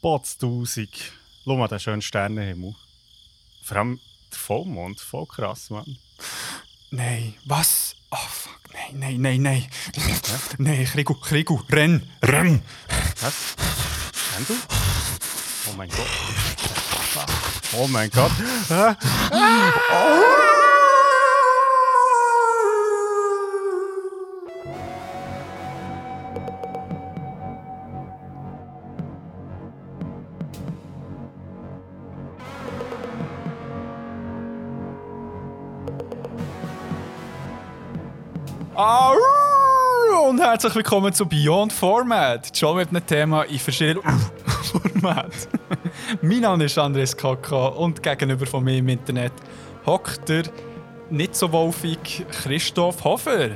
Potztausend. Schau mal den schönen Sternenhimmel. Vor allem der Vollmond, voll krass, Mann. Nein, was? Oh fuck, nein, nein, nein, nein. Nein, Krigu, Krigu, renn, renn. Was? Renn du? Oh mein Gott. Oh mein Gott. Ah. Au! Herzlich willkommen zu Beyond Format. Schon mit einem Thema in verschiedenen Formaten. mein Name ist Andres Kaka und gegenüber von mir im Internet hockt der nicht so wolfig Christoph Hofer.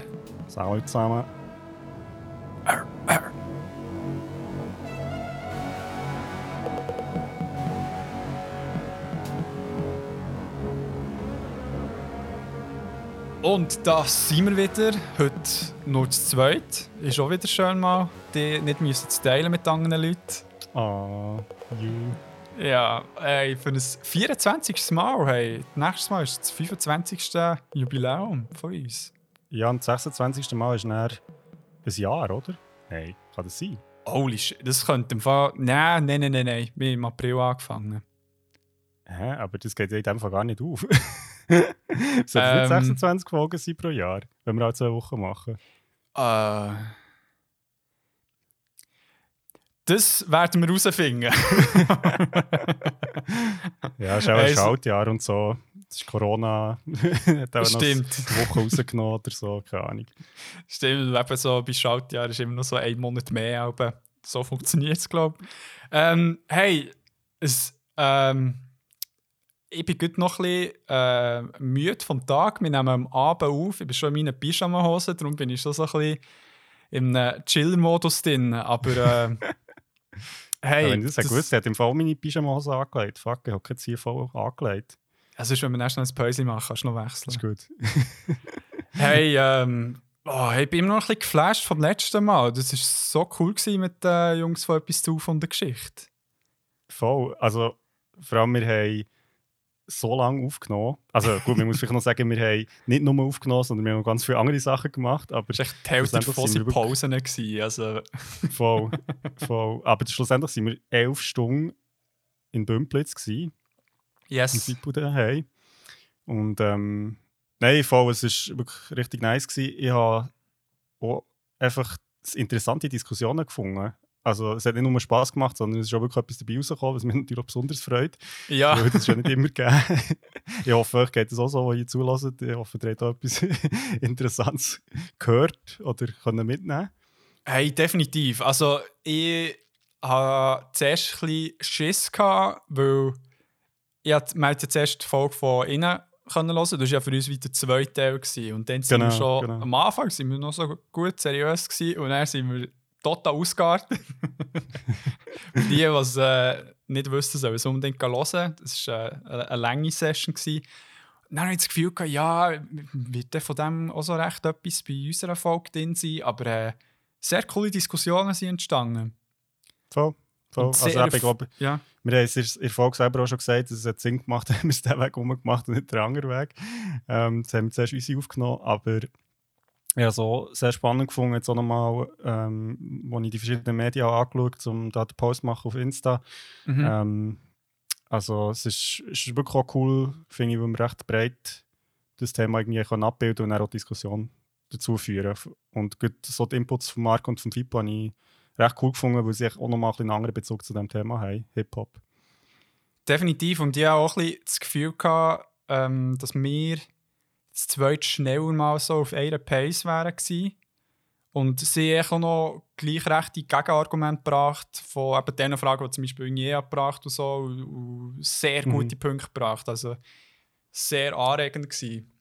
Salut zusammen. Und da sind wir wieder. Heute nur zu zweit. Ist auch wieder schön mal, die nicht müssen zu teilen mit anderen Leuten. Ah, you. Ja, ey, für ein 24. Mal, hey, nächstes Mal ist das 25. Jubiläum von uns. Ja, und das 26. Mal ist näher ein Jahr, oder? Nein, kann das sein? Holy shit, das könnte im Fall. Nein, nein, nein, nein, nein. Wir haben im April angefangen. Hä? Aber das geht ja in dem Fall gar nicht auf. Es sollten nicht Ähm. 26 Folgen sein pro Jahr, wenn wir alle zwei Wochen machen. Äh. Das werden wir herausfinden. Ja, es ist auch ein Schaltjahr und so. Das ist Corona. Hat auch Stimmt. eine Woche rausgenommen oder so, keine Ahnung. Stimmt, eben so bei Schaltjahr ist immer noch so ein Monat mehr, aber so funktioniert es, glaube ich. Ähm, hey, es, ähm, ich bin gut noch ein bisschen äh, müde vom Tag. Wir nehmen am Abend auf. Ich bin schon in meinen Pyjama-Hosen, darum bin ich schon so ein bisschen im Chiller-Modus drin. Aber äh, hey, Ja, wenn ich das, das- gewusst hätte, im Fall meine Pyjama-Hose angelegt. Fuck, ich habe jetzt hier voll angelegt. also ist, wenn wir erst noch ein Päuschen machen, kannst du noch Das wechseln. ist gut. Hey, ähm, oh, ich bin immer noch ein bisschen geflasht vom letzten Mal. Das war so cool gewesen mit den Jungs von etwas zu von der Geschichte. Voll. Also, vor allem, wir haben so lange aufgenommen. Also, gut, man muss vielleicht noch sagen, wir haben nicht nur aufgenommen, sondern wir haben noch ganz viele andere Sachen gemacht. Aber Das war echt die Hälfte wir Pausen. Gewesen. Also, voll. voll. Aber schlussendlich sind wir elf Stunden in Bümplitz gewesen. im yes. Sipu daheim. Und ähm, nein, voll, es war wirklich richtig nice. Gewesen. Ich habe auch einfach interessante Diskussionen gefunden. Also es hat nicht nur Spass gemacht, sondern es ist auch wirklich etwas dabei rausgekommen, was mich natürlich auch besonders freut. Ja, Weil das ist ja nicht immer gegeben. ich hoffe, euch geht es auch so, wenn ihr zulässt. Ich hoffe, ihr habt auch etwas Interessantes gehört oder können mitnehmen hey, definitiv. Also, ich hatte zuerst ein bisschen Schiss, gehabt, weil ich hatte, man hat ja zuerst die Folge von innen können hören. Das war ja für uns wieder der zweite Teil. Gewesen. Und dann sind Genau, wir schon genau. am Anfang sind wir noch so gut seriös gewesen, und dann sind wir total ausgeartet. Für die, die es äh, nicht wussten, sollen es unbedingt hören. Das war äh, eine, eine lange Session. Gewesen. Dann hatte ich das Gefühl, gehabt, ja, wird von dem auch so recht etwas bei unserer Folge drin sein. Aber äh, sehr coole Diskussionen sind entstanden. Voll. voll. Also ich glaube, Ja. Wir haben es in der Folge selber auch schon gesagt, dass es Sinn gemacht hat, haben wir es den Weg rumgemacht und nicht den anderen Weg. Ähm, jetzt haben wir zuerst unsere aufgenommen, aber ja, so sehr spannend gefunden, jetzt auch nochmal, ähm, als ich die verschiedenen Medien habe angeschaut habe, um da den Post zu machen auf Insta. Mhm. Ähm, also es ist, ist wirklich auch cool, finde ich, weil wir recht breit das Thema irgendwie können abbilden und auch Diskussion dazu führen. Und gut, so die Inputs von Marc und von Fippo habe ich recht cool gefunden, weil sie auch nochmal einen anderen Bezug zu dem Thema haben, Hip-Hop. Definitiv. Und ich hatte auch ein bisschen das Gefühl, gehabt, ähm, dass wir das zweite schneller mal so auf einer Pace wären gewesen. Und sie haben auch noch gleich rechte Gegenargumente gebracht von eben den Fragen, die zum Beispiel Nie gebracht und so. Und, und sehr Mhm. gute Punkte gebracht. Also sehr anregend gewesen.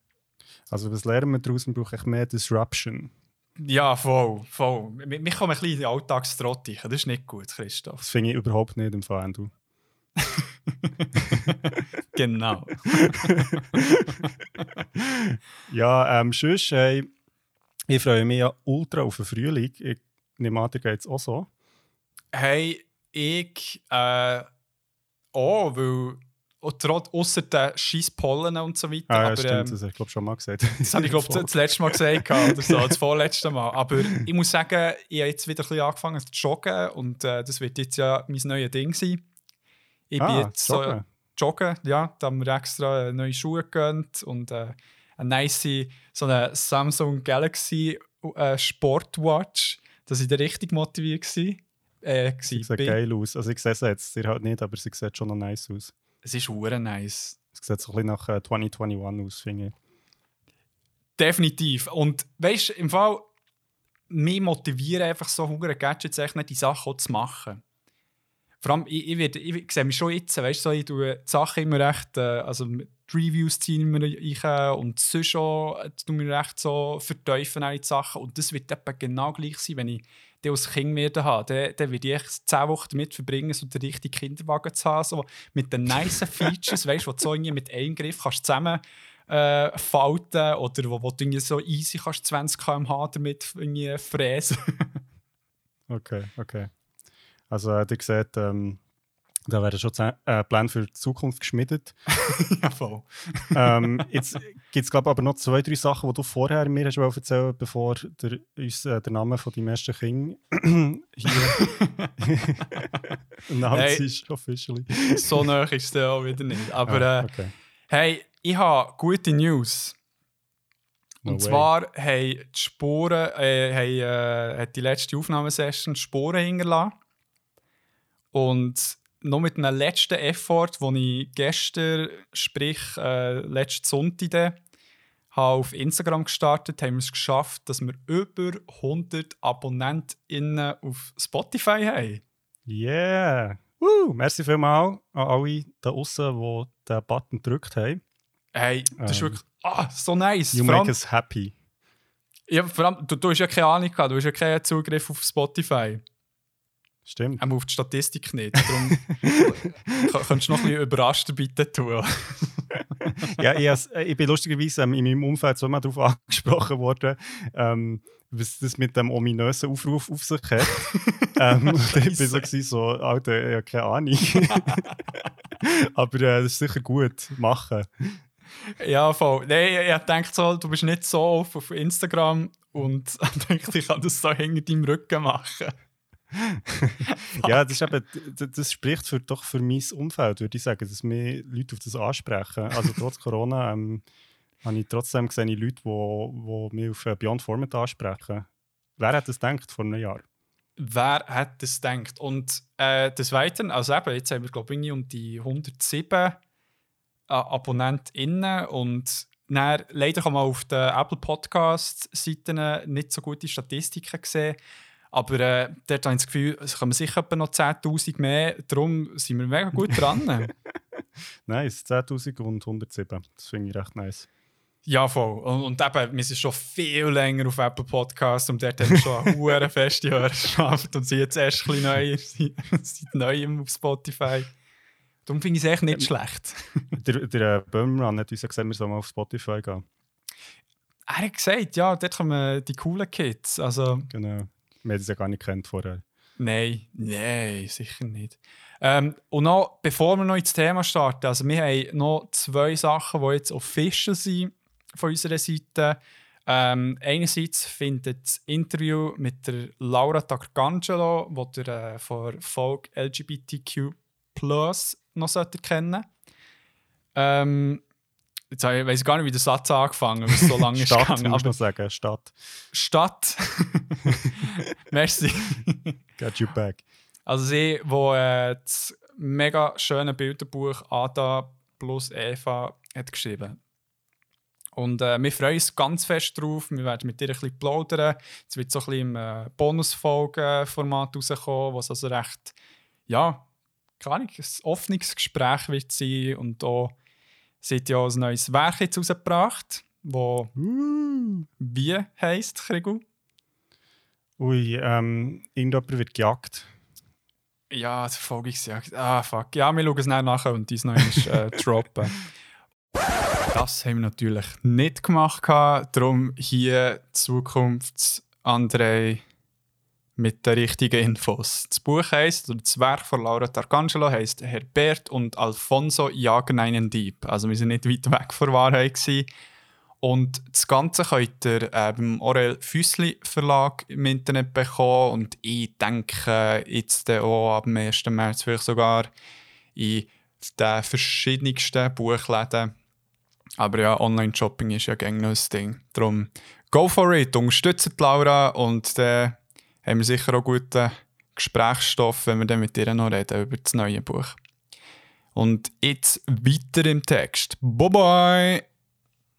Also was lernen wir daraus? Brauchen echt mehr Disruption. Ja, voll, voll. Wir, wir kommen ein bisschen in den Alltagstrott. Das ist nicht gut, Christoph. Das finde ich überhaupt nicht im Fall, du. genau. Ja, ähm, sonst, hey, ich freue mich ja ultra auf den Frühling. Ich nehme an, dir geht es auch so. Hey, ich äh, auch, weil außer den scheiß Pollen und so weiter. Ah, ja, aber, stimmt, ähm, das habe ich glaube schon mal gesagt. das habe ich glaube das letzte Mal gesagt oder so, das vorletzte Mal. Aber ich muss sagen, ich habe jetzt wieder ein bisschen angefangen zu joggen und äh, das wird jetzt ja mein neues Ding sein. Ich ah, bin jetzt so joggen. joggen, ja, da haben wir extra neue Schuhe gegönnt und äh, eine nice so eine Samsung Galaxy äh, Sportwatch, dass ich da richtig motiviert war. Äh, Sieht war. geil aus. Also ich sehe es jetzt, ihr halt nicht, aber sie sieht schon noch nice aus. Es ist hure nice. Es sieht so ein bisschen nach äh, 2021 aus, finde ich. Definitiv. Und weißt du, im Fall, mich motivieren einfach so hungere Gadgets, echt nicht die Sachen zu machen. Vor allem, ich, ich, werde, ich sehe mich schon jetzt, weißt du, so, ich tue die Sachen immer recht, äh, also die Reviews ziehen wir rein und sonst schon äh, tun wir recht so verteufeln die Sachen. Und das wird etwa genau gleich sein, wenn ich den als Kind werden habe. Dann, dann werde ich 10 Wochen damit verbringen, so den richtigen Kinderwagen zu haben, so mit den nice Features, weißt du, wo du so mit einem Griff kannst zusammen äh, falten oder wo, wo du so easy kannst 20 km/h damit irgendwie fräsen. Okay, okay. Also, äh, ihr seht, ähm, da werden schon äh, Pläne für die Zukunft geschmiedet. ja, voll. ähm, jetzt gibt es, glaube ich, aber noch zwei, drei Sachen, die du vorher mir hast erzählen bevor der, uns äh, der Name von deinem ersten Kind hier Hey. ist, officially. so nah ist es auch wieder nicht. Aber Ah, äh, okay. hey, ich habe gute News. No Und way. zwar haben die Spuren, äh, haben, äh, hat die letzte Aufnahmesession Spuren hinterlassen. Und noch mit einem letzten Effort, den ich gestern, sprich äh, letzten Sonntag, dann, habe auf Instagram gestartet, haben wir es geschafft, dass wir über 100 AbonnentInnen auf Spotify haben. Yeah! Woo! Merci vielmals an alle da draußen, die den Button gedrückt haben. Hey, das ist Ähm. wirklich ah, so nice. You allem- make us happy. Ja, vor allem, du, du hast ja keine Ahnung gehabt, du hast ja keinen Zugriff auf Spotify. Stimmt. Auch auf die Statistik nicht. Darum könntest du noch ein bisschen überrascht bitte tun. ja, ich, äh, ich bin lustigerweise ähm, in meinem Umfeld so immer darauf angesprochen worden, ähm, was das mit dem ominösen Aufruf auf sich hat. ähm, ich bin so, gewesen, so, Alter, ich habe keine Ahnung. Aber äh, das ist sicher gut, machen. ja, voll. Nein, ich denke so, du bist nicht so auf, auf Instagram und ich denke, ich kann das so hinter deinem Rücken machen. Ja, das, ist eben, das spricht für, doch für mein Umfeld, würde ich sagen, dass mir Leute auf das ansprechen. Also trotz Corona ähm, habe ich trotzdem gesehen Leute, die mich auf äh, Beyond Format ansprechen. Wer hat das gedacht vor einem Jahr? Wer hat das gedacht? Und äh, des Weiteren, also eben, jetzt haben wir, glaube ich, um die 107 äh, AbonnentInnen und dann, leider kann man auf den Apple Podcast-Seiten nicht so gute Statistiken sehen. Aber äh, dort habe ich das Gefühl, es kommen sicher noch 10.000 mehr. Darum sind wir mega gut dran. Nice, 10.000 und 107. Das finde ich recht nice. ja, voll. Und, und eben, wir sind schon viel länger auf Apple Podcast und dort haben wir schon eine hohe feste Hörerschaft und sind jetzt erst ein bisschen neu, seit neuem auf Spotify. Darum finde ich es echt nicht schlecht. Der, der äh, Böhmermann hat uns ja gesagt, wir sollen mal auf Spotify gehen. Er hat gesagt, ja, dort kommen die coolen Kids. Also, Genau. Wir haben es ja gar nicht kennt vorher. nein, nein, sicher nicht. Ähm, und noch, bevor wir noch ins Thema starten, also wir haben noch zwei Sachen, die jetzt official sind von unserer Seite. Ähm, einerseits findet das Interview mit der Laura Taccangelo, die ihr äh, von Folge LGBTQ noch kennen ähm, Jetzt ich- weiss ich gar nicht, wie der Satz angefangen es so lange ist Stadt, gegangen. musst du Aber noch sagen. Stadt. Stadt. Merci. Get you back. Also sie, wo äh, das mega schöne Bilderbuch Ada plus Eva hat geschrieben. Und äh, wir freuen uns ganz fest drauf. Wir werden mit ihr ein bisschen plaudern. Es wird so ein bisschen im äh, Bonusfolgen-Format rauskommen, was also recht, ja, keine Ahnung, ein offenes Gespräch wird sein. Und auch, hat ja ein neues Werk jetzt rausgebracht, wo Uh. wie heisst, Krigu? Ui, ähm, irgendjemand wird gejagt. Ja, Verfolgungsjagd. Ah, fuck. Ja, wir schauen es nachher und uns noch einmal, äh, droppen. Das haben wir natürlich nicht gemacht. Darum hier Zukunfts André mit den richtigen Infos. Das Buch heisst, oder das Werk von Laura Tarcangelo heisst Herbert und Alfonso jagen einen Dieb. Also wir sind nicht weit weg von Wahrheit gewesen. Und das Ganze könnt ihr äh, beim Orel Füssli Verlag im Internet bekommen. Und ich denke jetzt auch ab dem 1. März vielleicht sogar in den verschiedensten Buchläden. Aber ja, Online-Shopping ist ja gerne ein Ding. Darum, go for it, unterstützt Laura und dann haben wir sicher auch guten Gesprächsstoff, wenn wir dann mit ihr noch reden über das neue Buch. Und jetzt weiter im Text. Bye bye!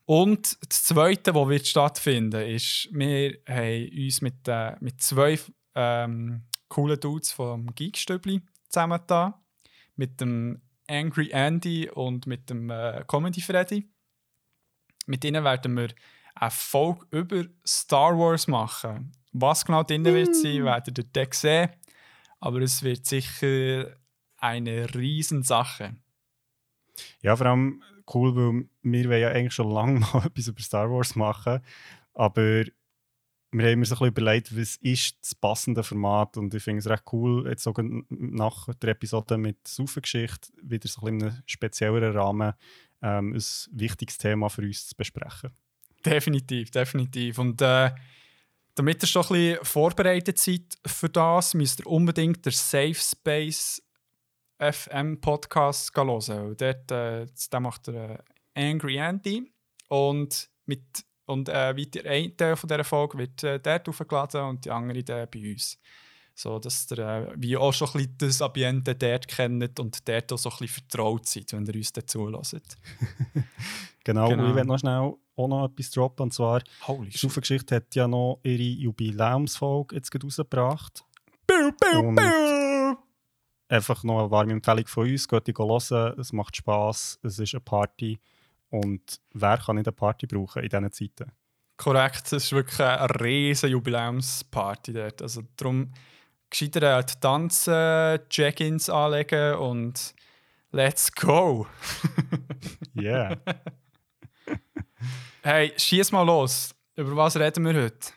Und das Zweite, was wird stattfinden, ist, wir haben uns mit, äh, mit zwei ähm, coolen Dudes vom Geekstübli zusammengetan. Mit dem Angry Andy und mit dem äh, Comedy Freddy. Mit ihnen werden wir eine Folge über Star Wars machen. Was genau drin wird sein, werdet ihr dann sehen. Aber es wird sicher eine Riesensache. Ja, vor allem cool, weil wir wollen ja eigentlich schon lange mal etwas über Star Wars machen. Aber wir haben uns so ein bisschen überlegt, was ist das passende Format und ich finde es recht cool, jetzt sogar nach der Episode mit Saufengeschichte wieder so ein bisschen in einem spezielleren Rahmen ähm, ein wichtiges Thema für uns zu besprechen. Definitiv, definitiv. Und äh, damit ihr schon ein bisschen vorbereitet seid für das, müsst ihr unbedingt den Safe Space FM Podcast hören. Und dort äh, macht der äh, Angry Andy. Und, mit, und äh, weiter ein Teil von dieser Folge wird äh, dort aufgeladen und die andere dann bei uns. So dass ihr äh, wie auch schon ein bisschen das Ambiente dort kennt und dort auch so ein bisschen vertraut seid, wenn ihr uns dazu hört. genau, genau. ich werde noch schnell auch noch etwas droppen. Und zwar, Holy die Geschichte hat ja noch ihre Jubiläumsfolge jetzt rausgebracht. Biu, biu, biu. Einfach noch eine warme Empfehlung von uns. Geht die hören, es macht Spass, es ist eine Party. Und wer kann nicht eine Party brauchen in diesen Zeiten? Korrekt, es ist wirklich eine riesige Jubiläumsparty dort. Also darum gescheiter halt tanzen, Check-ins anlegen und let's go! yeah! Hey, schieß mal los. Über was reden wir heute?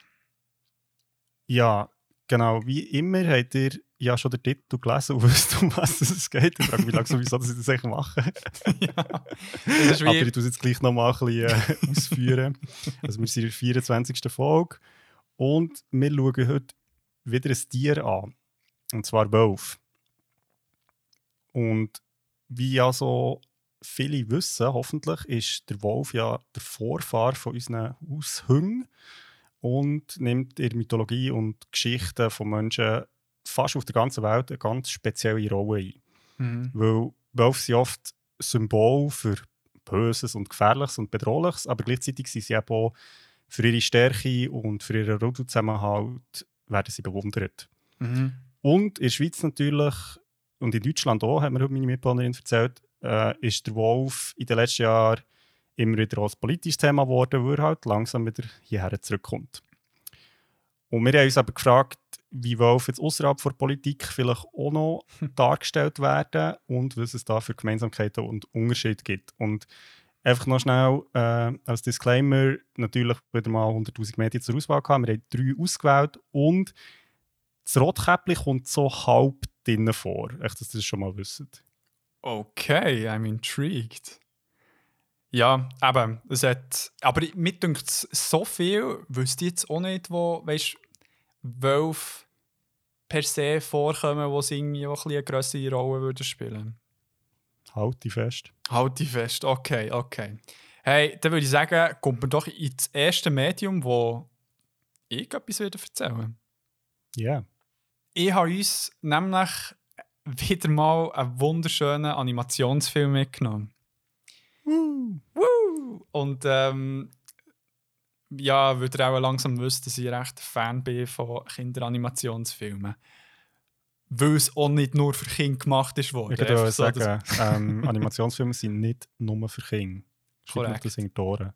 Ja, genau. Wie immer habt ihr ja schon den Titel gelesen und wisst, um was es geht. Ich frage mich langsam, wieso ich das eigentlich mache. ja, das Aber ich tue es jetzt gleich nochmal ein bisschen äh, ausführen. Also wir sind in der 24. Folge und wir schauen heute wieder ein Tier an. Und zwar Wolf. Und wie ja so viele wissen, hoffentlich, ist der Wolf ja der Vorfahr von unseren Haushüngen und nimmt in der Mythologie und Geschichten von Menschen fast auf der ganzen Welt eine ganz spezielle Rolle ein. Mhm. Weil Wölfe sind oft Symbol für Böses und Gefährliches und Bedrohliches, aber gleichzeitig sind sie eben auch für ihre Stärke und für ihren Rudelzusammenhalt werden sie bewundert. Mhm. Und in der Schweiz natürlich und in Deutschland auch, hat mir heute meine Mitbewohnerin erzählt, äh, ist der Wolf in den letzten Jahren immer wieder als politisches Thema geworden, wo er halt langsam wieder hierher zurückkommt. Und wir haben uns aber gefragt, wie Wolf jetzt außerhalb der Politik vielleicht auch noch dargestellt werden und was es da für Gemeinsamkeiten und Unterschiede gibt. Und einfach noch schnell äh, als Disclaimer, natürlich wieder mal 100'000 Medien zur Auswahl gehabt. Wir haben drei ausgewählt und das Rotkäppchen kommt so halb drinnen vor. Echt, dass ihr das schon mal wisst. Okay, I'm intrigued. Ja, eben, es hat, aber mir denkt so viel, wüsste ich jetzt auch nicht, wo, weißt Wölfe per se vorkommen, wo sie irgendwie auch ein eine größere Rolle würden spielen Halt die fest. Halt die fest, okay, okay. Hey, dann würde ich sagen, kommt man doch ins erste Medium, wo ich etwas wieder erzählen Ja. Yeah. Ich habe uns nämlich wieder mal einen wunderschönen Animationsfilm mitgenommen. Woo. Woo. Und ähm, ja, würde ihr auch langsam wissen, dass ich recht Fan bin von Kinderanimationsfilmen. Weil es auch nicht nur für Kinder gemacht ist worden. Ich würde so, sagen, ähm, Animationsfilme sind nicht nur für Kinder. Korrekt. Das sind Tore.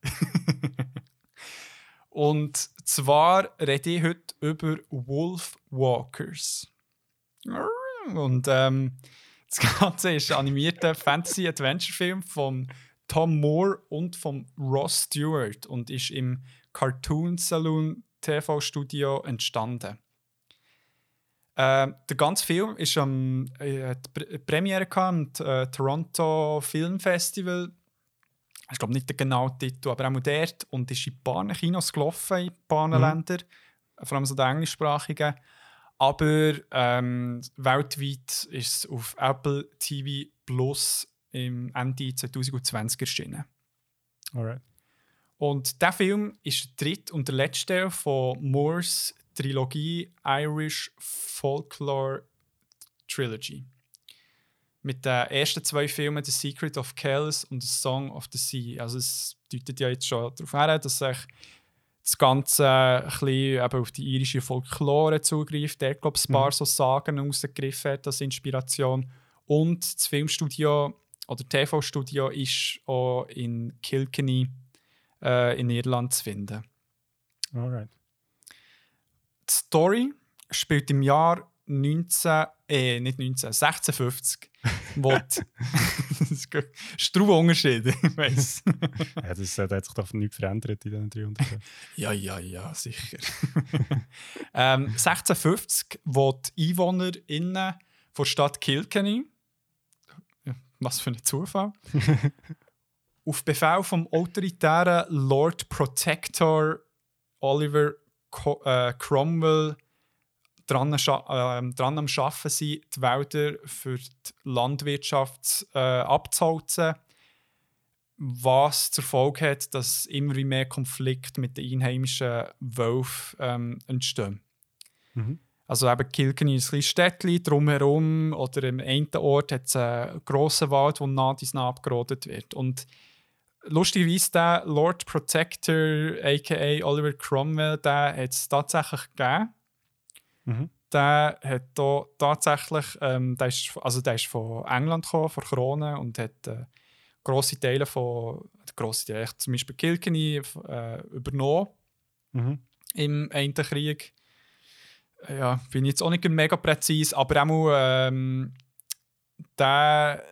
Und zwar rede ich heute über Wolf Walkers. Und ähm, das Ganze ist ein animierter Fantasy-Adventure-Film von Tom Moore und von Ross Stewart und ist im Cartoon Saloon TV-Studio entstanden. Äh, der ganze Film ist am äh, die Premiere am äh, Toronto Film Festival. Ich glaube nicht der genaue Titel, aber auch dort und ist in ein paar Kinos gelaufen, in ein paar mhm. Ländern, vor allem so die englischsprachigen. Aber ähm, weltweit ist es auf Apple TV Plus im Ende 2020 erschienen. Alright. Und der Film ist der dritte und der letzte von Moores Trilogie Irish Folklore Trilogy. Mit den ersten zwei Filmen The Secret of Kells und The Song of the Sea. Also es deutet ja jetzt schon darauf her, dass sich das Ganze ein bisschen eben auf die irische Folklore zugreift. Der, glaube ich, ein paar mhm. so Sagen rausgegriffen hat als Inspiration. Und das Filmstudio oder TV-Studio ist auch in Kilkenny äh, in Irland zu finden. Alright. Die Story spielt im Jahr 19, äh, nicht 19, 1650. wo Strube Unterschiede, ich weiss. ja, das hat sich doch nichts verändert in diesen 300 Jahren. ja, ja, ja, sicher. ähm, 1650, wo die EinwohnerInnen der Stadt Kilkenny, was für ein Zufall, auf Befehl vom autoritären Lord Protector Oliver Co äh, Cromwell dran, äh, dran am Arbeiten sind, die Wälder für die Landwirtschaft äh, abzuholzen, was zur Folge hat, dass immer mehr Konflikte mit den einheimischen Wölfen ähm, entstehen. Mhm. Also eben Kilkenny ist ein Städtchen drumherum oder im einen Ort hat es einen grossen Wald, der nah dies nah abgerodet wird. Und lustigerweise der Lord Protector, a.k.a. Oliver Cromwell, der hat es tatsächlich gegeben. Mhm. Der hat da tatsächlich, ähm, der, ist, also der ist von England gekommen, von Krone, und hat äh, grosse Teile von, grosse Teile, zum Beispiel Kilkenny, äh, übernommen mhm. im einen Krieg. Ja, bin jetzt auch nicht mega präzise, aber auch ähm, der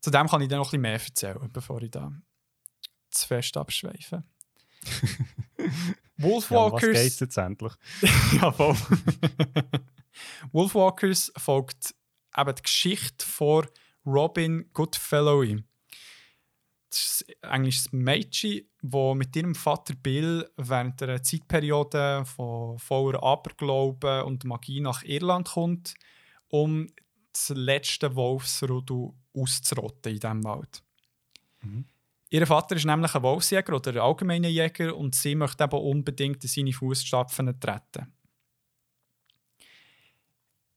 zu dem kann ich dann noch ein bisschen mehr erzählen, bevor ich da zu fest abschweife. Wolfwalkers. Ja, was geht's jetzt endlich? ja, voll. Wolfwalkers folgt eben die Geschichte von Robin Goodfellow. Das ist eigentlich das Mädchen, das mit ihrem Vater Bill während einer Zeitperiode von voller Aberglauben und Magie nach Irland kommt, um das letzte Wolfsrudel auszurotten in diesem Wald. Mhm. Ihr Vater ist nämlich ein Wolfsjäger oder ein allgemeiner Jäger und sie möchte eben unbedingt in seine Fußstapfen treten.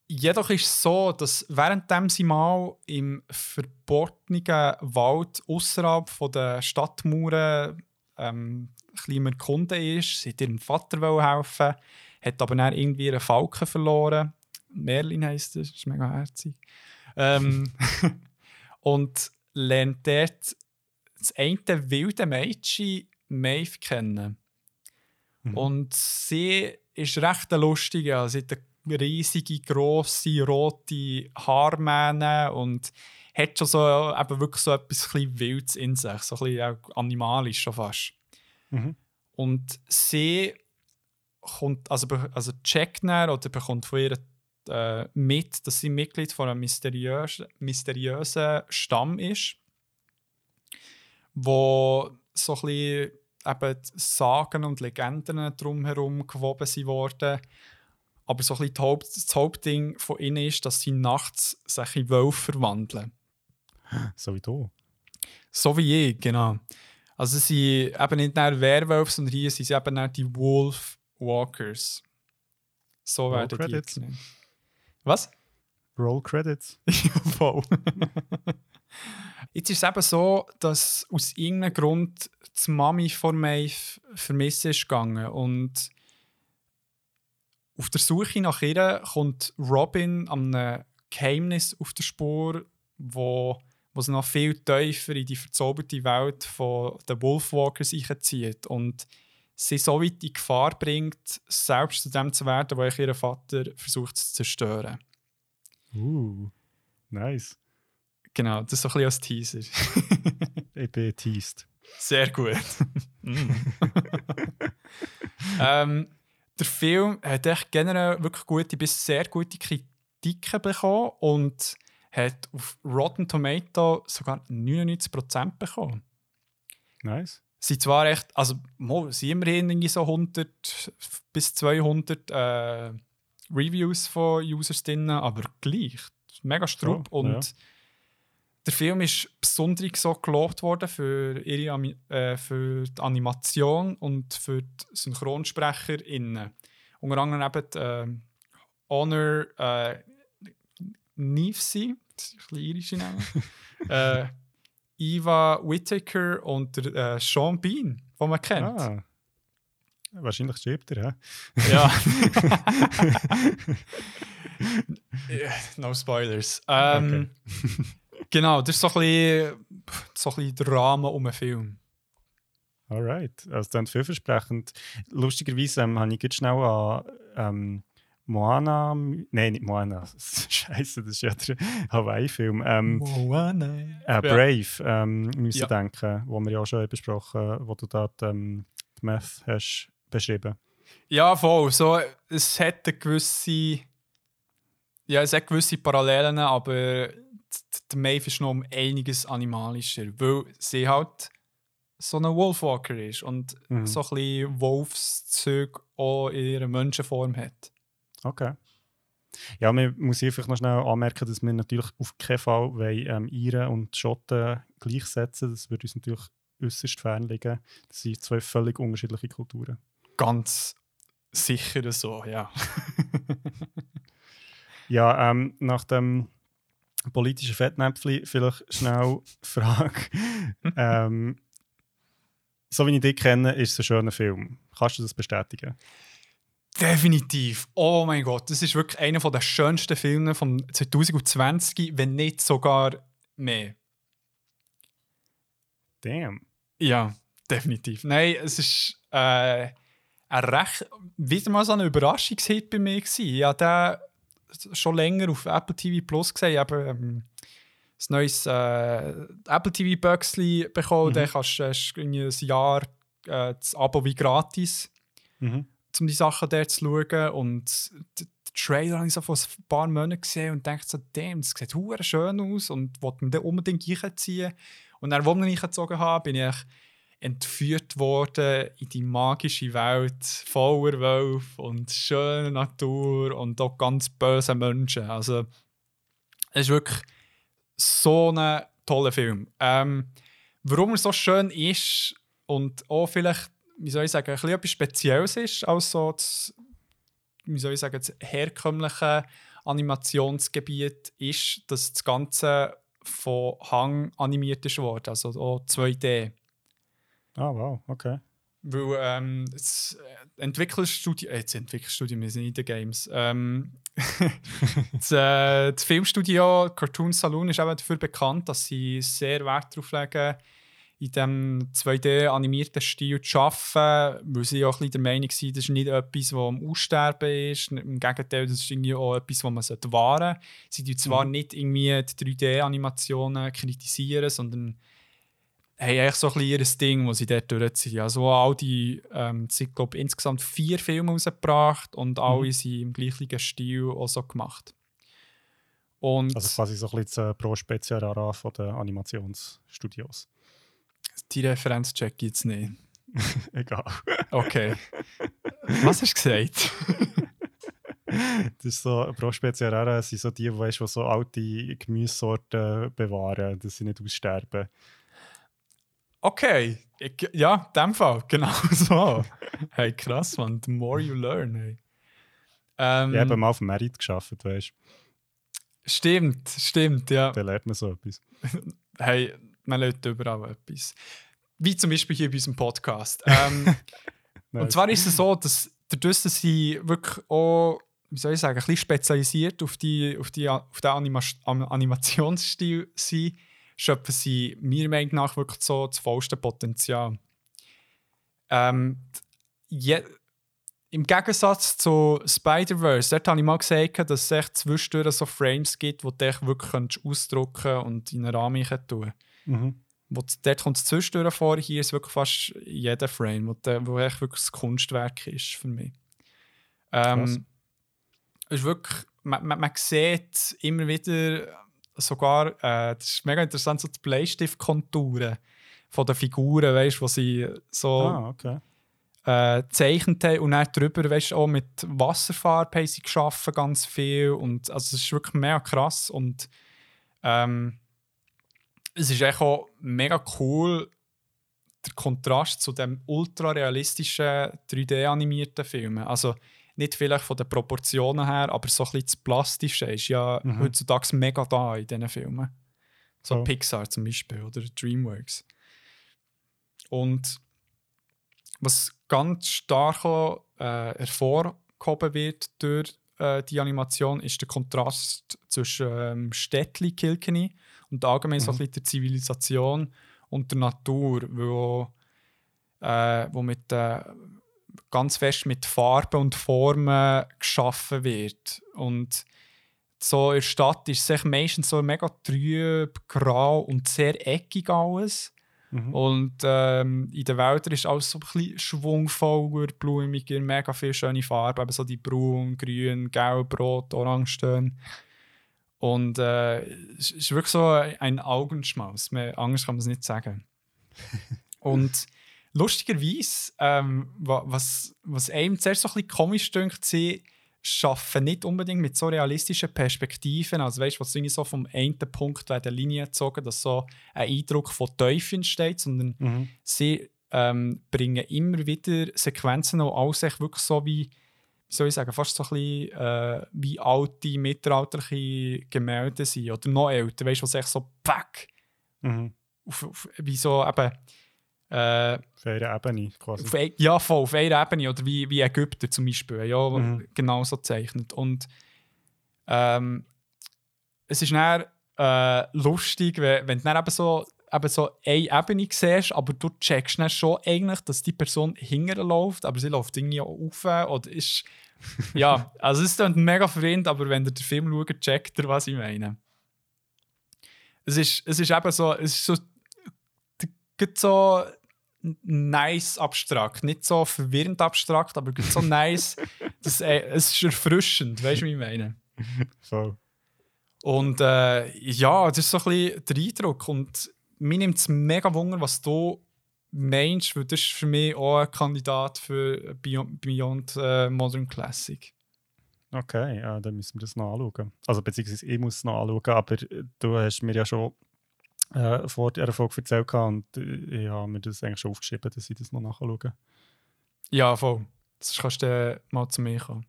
Jedoch ist es so, dass währenddem sie mal im verbotenen Wald außerhalb der Stadtmauern ähm, ein erkunden ist, sie ihrem Vater helfen hat aber dann irgendwie ihren Falken verloren. Merlin heisst er, ist mega herzig. Ähm, und lernt dort das eine wilde Mädchen Maeve kennen. Mhm. Und sie ist recht lustig. Also sie hat eine riesige, grosse, rote Haarmähne und hat schon so, eben wirklich so etwas Wildes in sich, so ein bisschen animalisch schon fast. Mhm. Und sie kommt, also, also checkt oder bekommt von ihr äh, mit, dass sie Mitglied von einem mysteriösen, mysteriösen Stamm ist, wo so ein bisschen eben Sagen und Legenden drumherum gewoben sind worden. Aber so ein bisschen Haupt, das Hauptding von ihnen ist, dass sie nachts sich in Wölfe verwandeln. So wie du. So wie ich, genau. Also sie sind eben nicht nur Werwölfe, sondern hier sind sie eben die Wolf Walkers. So werden die jetzt genannt. Was? Roll Credits. ja, voll. Jetzt ist es eben so, dass aus irgendeinem Grund die Mami von Maeve vermisst ist gegangen und auf der Suche nach ihr kommt Robin an einem Geheimnis auf der Spur, wo, wo noch viel tiefer in die verzauberte Welt der Wolfwalkers einzieht und sie so weit in Gefahr bringt, selbst zu dem zu werden, ich ihren Vater versucht zu zerstören. Uh, nice. Genau, das ist so ein bisschen als Teaser. ich bin teased. Sehr gut. mm. ähm, der Film hat echt generell wirklich gute bis sehr gute Kritiken bekommen und hat auf Rotten Tomato sogar 99% bekommen. Nice. Sie zwar echt, also sie immerhin irgendwie so 100 bis 200 äh, Reviews von Users drin, aber gleich. Mega strupp. Oh, und ja. Der Film ist besonders so gelobt worden für, ihre, äh, für die Animation und für die SynchronsprecherInnen. Unter anderem eben äh, Honor äh, Nifsi, das ist ein bisschen irische Name, äh, Eva Whittaker und der, äh, Sean Bean, den man kennt. Ah. Wahrscheinlich stirbt er, hä? Ja. No spoilers. Ähm, genau, das ist so ein, bisschen, so ein bisschen der Rahmen um den Film. Alright. Also, ist vielversprechend. Lustigerweise ähm, habe ich jetzt schnell an ähm, Moana. Nein, nicht Moana. Scheiße, das ist ja der Hawaii-Film. Ähm, Moana. äh, Brave ähm, müssen Ja. denken, wo wir ja auch schon besprochen wo du da die, ähm, die Meth hast beschrieben. Ja, voll. So, es hat eine gewisse. Ja, es hat gewisse Parallelen, aber d- d- der Maeve ist noch um einiges animalischer, weil sie halt so ein Wolfwalker ist und Mhm. so ein bisschen Wolfszüge auch in ihrer Menschenform hat. Okay. Ja, man muss hier vielleicht noch schnell anmerken, dass wir natürlich auf keinen Fall wollen, ähm, Iren und Schotten gleichsetzen. Das würde uns natürlich äußerst fern liegen. Das sind zwei völlig unterschiedliche Kulturen. Ganz sicher so, ja. Ja, ähm, nach dem politischen Fettnäpfchen vielleicht schnell Frage. ähm, so wie ich dich kenne, ist es ein schöner Film. Kannst du das bestätigen? Definitiv. Oh mein Gott, das ist wirklich einer der schönsten Filme von 2020, wenn nicht sogar mehr. Damn. Ja, definitiv. Nein, es ist äh, ein recht, wieder mal so ein Überraschungshit bei mir gewesen. Habe den schon länger auf Apple TV Plus gesehen. Ich habe ähm, ein neues äh, Apple TV Böxli bekommen. Mhm. Dann kannst du irgendwie ein Jahr äh, das Abo wie gratis, Mhm. um die Sachen dort zu schauen. Und Trailer habe ich so vor ein paar Monaten gesehen und dachte so, damn, das sieht schön aus und wollte mir den unbedingt reinziehen. Und dann, als ich ihn reingezogen habe, bin ich entführt worden in die magische Welt voller Wölfe und schöner Natur und auch ganz böse Menschen. Also, es ist wirklich so ein toller Film. Ähm, warum er so schön ist und auch vielleicht, wie soll ich sagen, ein etwas Spezielles ist als so das, wie soll ich sagen, das herkömmliche Animationsgebiet ist, dass das Ganze von Hang animiert ist worden, also auch 2D. Ah, wow, okay. Weil ähm, das Entwicklerstudio, äh, das Entwicklerstudio, wir sind in den Games. Ähm, das, äh, das Filmstudio Cartoon Saloon ist eben dafür bekannt, dass sie sehr Wert darauf legen, in diesem 2D-animierten Stil zu arbeiten, weil sie auch ein bisschen der Meinung sind, das ist nicht etwas, das am Aussterben ist. Im Gegenteil, das ist irgendwie auch etwas, was man sollte wahren sollte. Sie tun zwar Mhm. nicht irgendwie die 3D-Animationen kritisieren, sondern haben eigentlich so ein bisschen ihr Ding, das sie dort durchziehen. Also all die, ähm, sie glaube insgesamt vier Filme rausgebracht und alle sind im gleichen Stil auch so gemacht. Und Also quasi so ein bisschen das Pro Spezial von den Animationsstudios. die Referenz check ich jetzt nicht. Egal. Okay. Was hast du gesagt? Das ist so, Pro Spezial sind so die, die, weißt, die so alte Gemüsesorten bewahren, dass sie nicht aussterben. Okay. Ich, ja, in dem Fall. Genau so. hey, krass, man. The more you learn. Hey. Ähm, Ich habe mal auf dem Merit geschafft, weißt du. Stimmt, stimmt, ja. Da lernt man so etwas. Hey, man lernt überall etwas. Wie zum Beispiel hier bei unserem Podcast. Ähm. Und zwar ist es so, dass dadurch, dass sie wirklich auch, wie soll ich sagen, ein bisschen spezialisiert auf, die, auf, die, auf den Anima Animationsstil sind, schöpfen sie meiner Meinung nach wirklich so das vollste Potenzial. Ähm, je, Im Gegensatz zu Spider-Verse, dort habe ich mal gesagt, dass es echt zwischendurch so Frames gibt, wo du dich wirklich ausdrucken und in einen Rahmen tun Mhm. wo, dort kommt es zwischendurch vor, hier ist wirklich fast jeder Frame, wo, der, wo echt wirklich das Kunstwerk ist für mich. Ähm, ist wirklich, man, man, man sieht immer wieder sogar, äh, das ist mega interessant, so die Bleistiftkonturen von den Figuren, weißt du, sie so Ah, okay. äh, gezeichnet haben und dann drüber, weißt du, auch mit Wasserfarbe haben sie geschaffen, ganz viel und also es ist wirklich mega krass und ähm, es ist echt auch mega cool, der Kontrast zu dem ultra realistischen 3D-animierten Filmen. Also nicht vielleicht von den Proportionen her, aber so ein bisschen das Plastische ist ja Mhm. heutzutage mega da in diesen Filmen. So Voll. Pixar zum Beispiel oder Dreamworks. Und was ganz stark auch, äh, hervorgehoben wird durch äh, die Animation, ist der Kontrast zwischen ähm, Städtli Kilkenny und allgemein so ein Mhm. bisschen der Zivilisation und der Natur, wo, äh, wo mit, äh, ganz fest mit Farben und Formen geschaffen wird. Und so in der Stadt ist es meistens so mega trüb, grau und sehr eckig alles. Mhm. Und ähm, in den Wäldern ist alles so ein bisschen schwungvoller, blumiger, mega viele schöne Farben, eben so die braun, grün, gelb, rot, orange Töne. Und äh, es ist wirklich so ein Augenschmaus. Mehr, anders kann man es nicht sagen. Und lustigerweise, ähm, wa- was, was einem zuerst so ein bisschen komisch dünkt, sie schaffen nicht unbedingt mit so realistischen Perspektiven. Also weißt du, was irgendwie so vom einen Punkt der Linie gezogen, dass so ein Eindruck von Teufel entsteht, sondern Mhm. sie ähm, bringen immer wieder Sequenzen, alles echt wirklich so wie, wie soll ich sagen, fast so ein bisschen äh, wie alte, mittelalterliche Gemälde sind oder noch älter, weißt du, was echt so pack, Mhm. auf, auf, wie so eben äh, Auf einer Ebene quasi. auf, ein- ja, voll, auf einer Ebene. Oder wie, wie Ägypter zum Beispiel. Ja, Mhm. genau so zeichnet. Und ähm, es ist dann äh, lustig, wenn, wenn du dann eben so, eben so eine Ebene siehst, aber du checkst dann schon eigentlich, dass die Person hinterher läuft, aber sie läuft irgendwie auch rauf oder ist... ja, also es ist dann mega verwirrend, aber wenn ihr den Film schaut, checkt ihr, was ich meine. Es ist, es ist eben so, es ist so, gibt so nice abstrakt. Nicht so verwirrend abstrakt, aber so nice. das, äh, es ist erfrischend, weißt du, wie ich meine? Voll. Und äh, ja, das ist so ein bisschen der Eindruck. Und mir nimmt es mega Wunder, was du meinst, weil das ist für mich auch ein Kandidat für Beyond, Beyond äh, Modern Classic. Okay, ja, dann müssen wir das noch anschauen. Also beziehungsweise ich muss es noch anschauen, aber du hast mir ja schon äh, vor der Folge erzählt gehabt und äh, ich habe mir das eigentlich schon aufgeschrieben, dass ich das noch nachschaue. Ja, voll. Sonst kannst du dann mal zu mir kommen,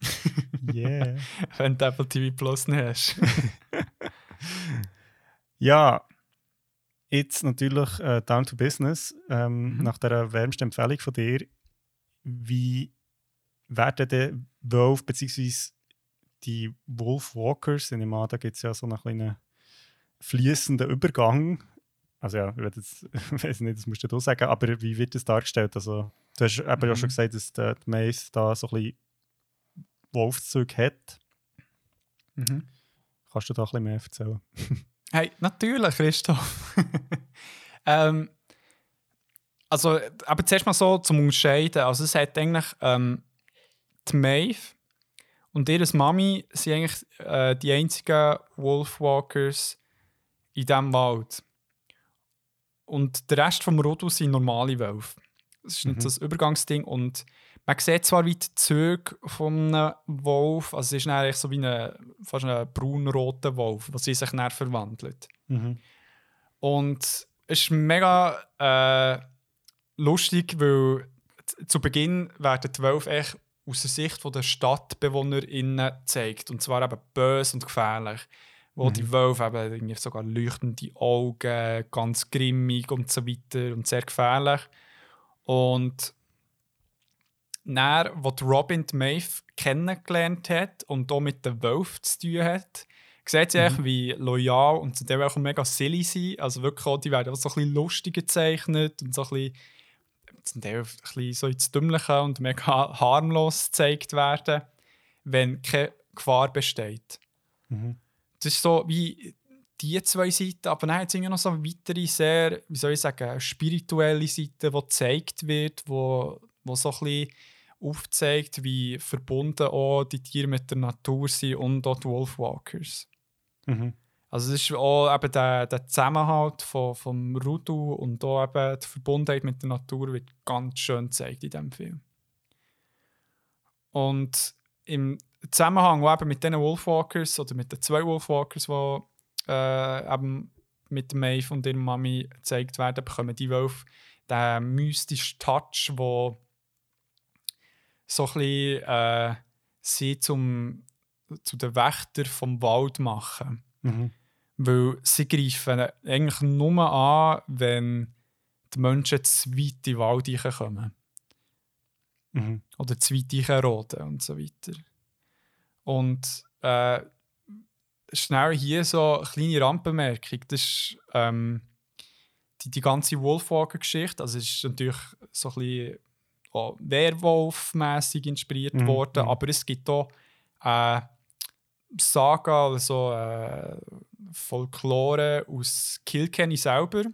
Yeah. wenn du Apple TV Plus nicht hast. ja, jetzt natürlich äh, down to business. Ähm, Mhm. Nach der wärmsten Empfehlung von dir, wie werden der Wolf bzw. die Wolfwalkers, ich nehme an, da gibt es ja so einen kleinen fließenden Übergang. Also ja, ich jetzt, weiß nicht, das musst du sagen, aber wie wird das dargestellt? Also, du hast eben ja Mhm. schon gesagt, dass der die Mace da so ein bisschen Wolfszug hat. mhm. Kannst du da ein bisschen mehr erzählen? Hey, natürlich, Christoph. ähm, also, aber zuerst mal so zum Unterscheiden. Also, es hat eigentlich ähm, die Maeve und ihre Mami sind eigentlich äh, die einzigen Wolfwalkers in diesem Wald. Und der Rest vom Rudel sind normale Wölfe. Das ist nicht Mhm. das Übergangsding. Und man sieht zwar wie die Züge von einem Wolf, also es ist eigentlich so wie ein, fast ein braun-roter Wolf, was sie sich dann verwandelt. Mhm. Und es ist mega äh, lustig, weil zu Beginn werden die Wölfe echt aus der Sicht der StadtbewohnerInnen gezeigt. Und zwar eben böse und gefährlich. Wo Mhm. die Wölfe eben irgendwie sogar leuchtende Augen, ganz grimmig und so weiter und sehr gefährlich. Und dann, wo Robin die Maeve kennengelernt hat und auch mit den Wölfen zu tun hat, sieht sie Mhm. echt, wie loyal und zu dem auch mega silly sind. Also wirklich auch, die werden auch so ein bisschen lustig gezeichnet und so ein bisschen, zum Teil ein bisschen so ins Dümmliche und mega harmlos gezeigt werden, wenn keine Gefahr besteht. Mhm. Das ist so wie die zwei Seiten, aber dann hat es noch so weitere, sehr, wie soll ich sagen, spirituelle Seite, die gezeigt wird, wo, wo so ein bisschen aufzeigt, wie verbunden auch die Tiere mit der Natur sind und auch die Wolfwalkers. Mhm. Also es ist auch eben der, der Zusammenhalt von, vom Rudu und auch eben die Verbundenheit mit der Natur wird ganz schön gezeigt in diesem Film. Und im Zusammenhang auch eben mit diesen Wolfwalkers oder mit den zwei Wolfwalkers, die äh, eben mit Maeve und ihrer Mami gezeigt werden, bekommen die Wölfe den mystischen Touch, wo so ein bisschen äh, sie zum, zu den Wächter vom Wald machen. Mhm. Weil sie greifen eigentlich nur an, wenn die Menschen zu weit in den Wald kommen. Mhm. Oder zu weit roden und so weiter. Und äh, schnell hier so eine kleine Randbemerkung. Das ist ähm, die, die ganze Wolfwalker-Geschichte. Also es ist natürlich so ein bisschen Werwolf-mässig inspiriert Mhm, worden, mhm. aber es gibt auch äh, Saga, also äh, Folklore aus Kilkenny selber,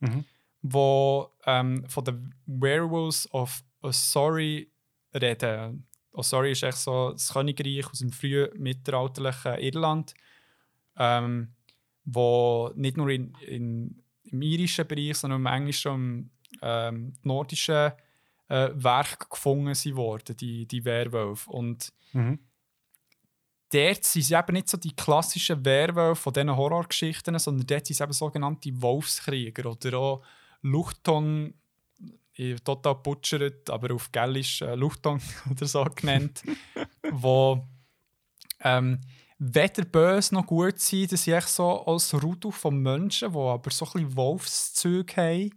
Mhm. wo ähm, von den Werewolves of Ossory reden. Ossory ist echt so das Königreich aus dem frühen mittelalterlichen Irland, ähm, wo nicht nur in, in, im irischen Bereich, sondern im englischen und ähm, nordischen äh, Werk gefunden sind worden, die, die Werwölfe. Und Mhm. dort sind sie eben nicht so die klassischen Werwölfe von diesen Horrorgeschichten, sondern dort sind sie eben sogenannte Wolfskrieger oder auch Luchton, total butchert, aber auf Gälisch äh, Luchton oder so genannt, wo ähm, weder böse noch gut sind, dass sie echt so als Rudel von Menschen, die aber so ein bisschen Wolfszüge haben,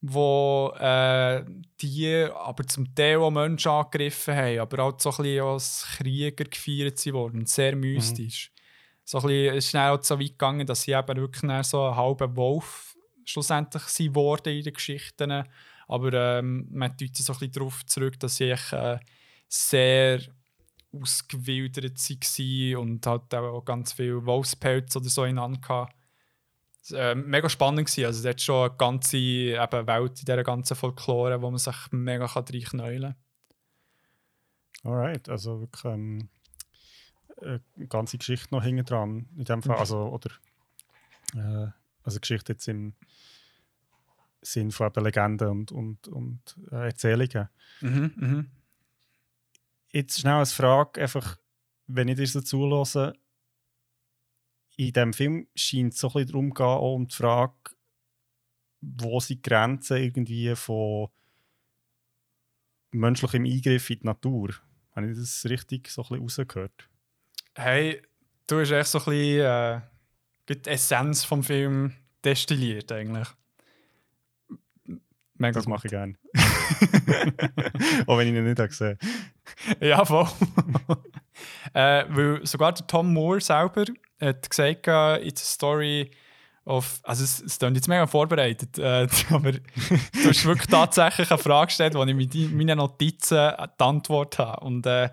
wo äh, die aber zum Teil auch Menschen angegriffen haben, aber auch so ein bisschen als Krieger gefeiert wurden. Sehr mystisch. So ein bisschen, es ist schnell auch so weit gegangen, dass sie eben wirklich so ein halber Wolf schlussendlich sind worden in den Geschichten. Aber ähm, man deutet so ein bisschen darauf zurück, dass echt, äh, sehr ausgewildert waren und halt auch ganz viel Wolfspelz oder so ineinander hatten. Es war, äh, mega spannend. Gewesen. Also, es hat schon eine ganze eben, Welt in dieser ganzen Folklore, wo man sich mega kann reinknäulen kann. Alright, also wirklich ähm, eine ganze Geschichte noch hinten dran. In dem Fall, also, oder äh, also Geschichte jetzt im Sinn von eben Legenden und, und, und äh, Erzählungen. Mhm, mhm. Jetzt schnell als Frage, einfach, wenn ich dir so zulasse, in diesem Film scheint es so ein bisschen darum gehen, auch um die Frage, wo sind die Grenzen irgendwie von menschlichem Eingriff in die Natur? Habe ich das richtig so ein bisschen rausgehört? Hey, du hast echt so ein bisschen äh, die Essenz vom Film destilliert eigentlich. Mega Das mache ich gerne. auch wenn ich ihn nicht habe gesehen Ja, voll. äh, weil sogar der Tom Moore selber hat gesagt, äh, it's a story of. Also, es, es klingt jetzt mega vorbereitet, äh, aber du hast wirklich tatsächlich eine Frage gestellt, wo ich mit meinen Notizen die Antwort habe. Und äh,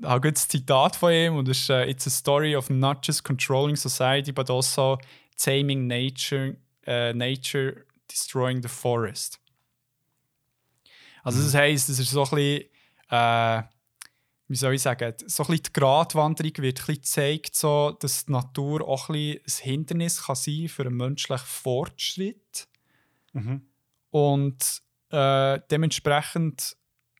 ich habe jetzt ein Zitat von ihm und es ist: äh, It's a story of not just controlling society, but also taming nature, äh, nature destroying the forest. Also, das heisst, es ist so ein bisschen äh, wie soll ich sagen, so ein bisschen die Gratwanderung wird ein bisschen gezeigt, so, dass die Natur auch ein, bisschen ein Hindernis kann sein für einen menschlichen Fortschritt. Mhm. Und äh, dementsprechend,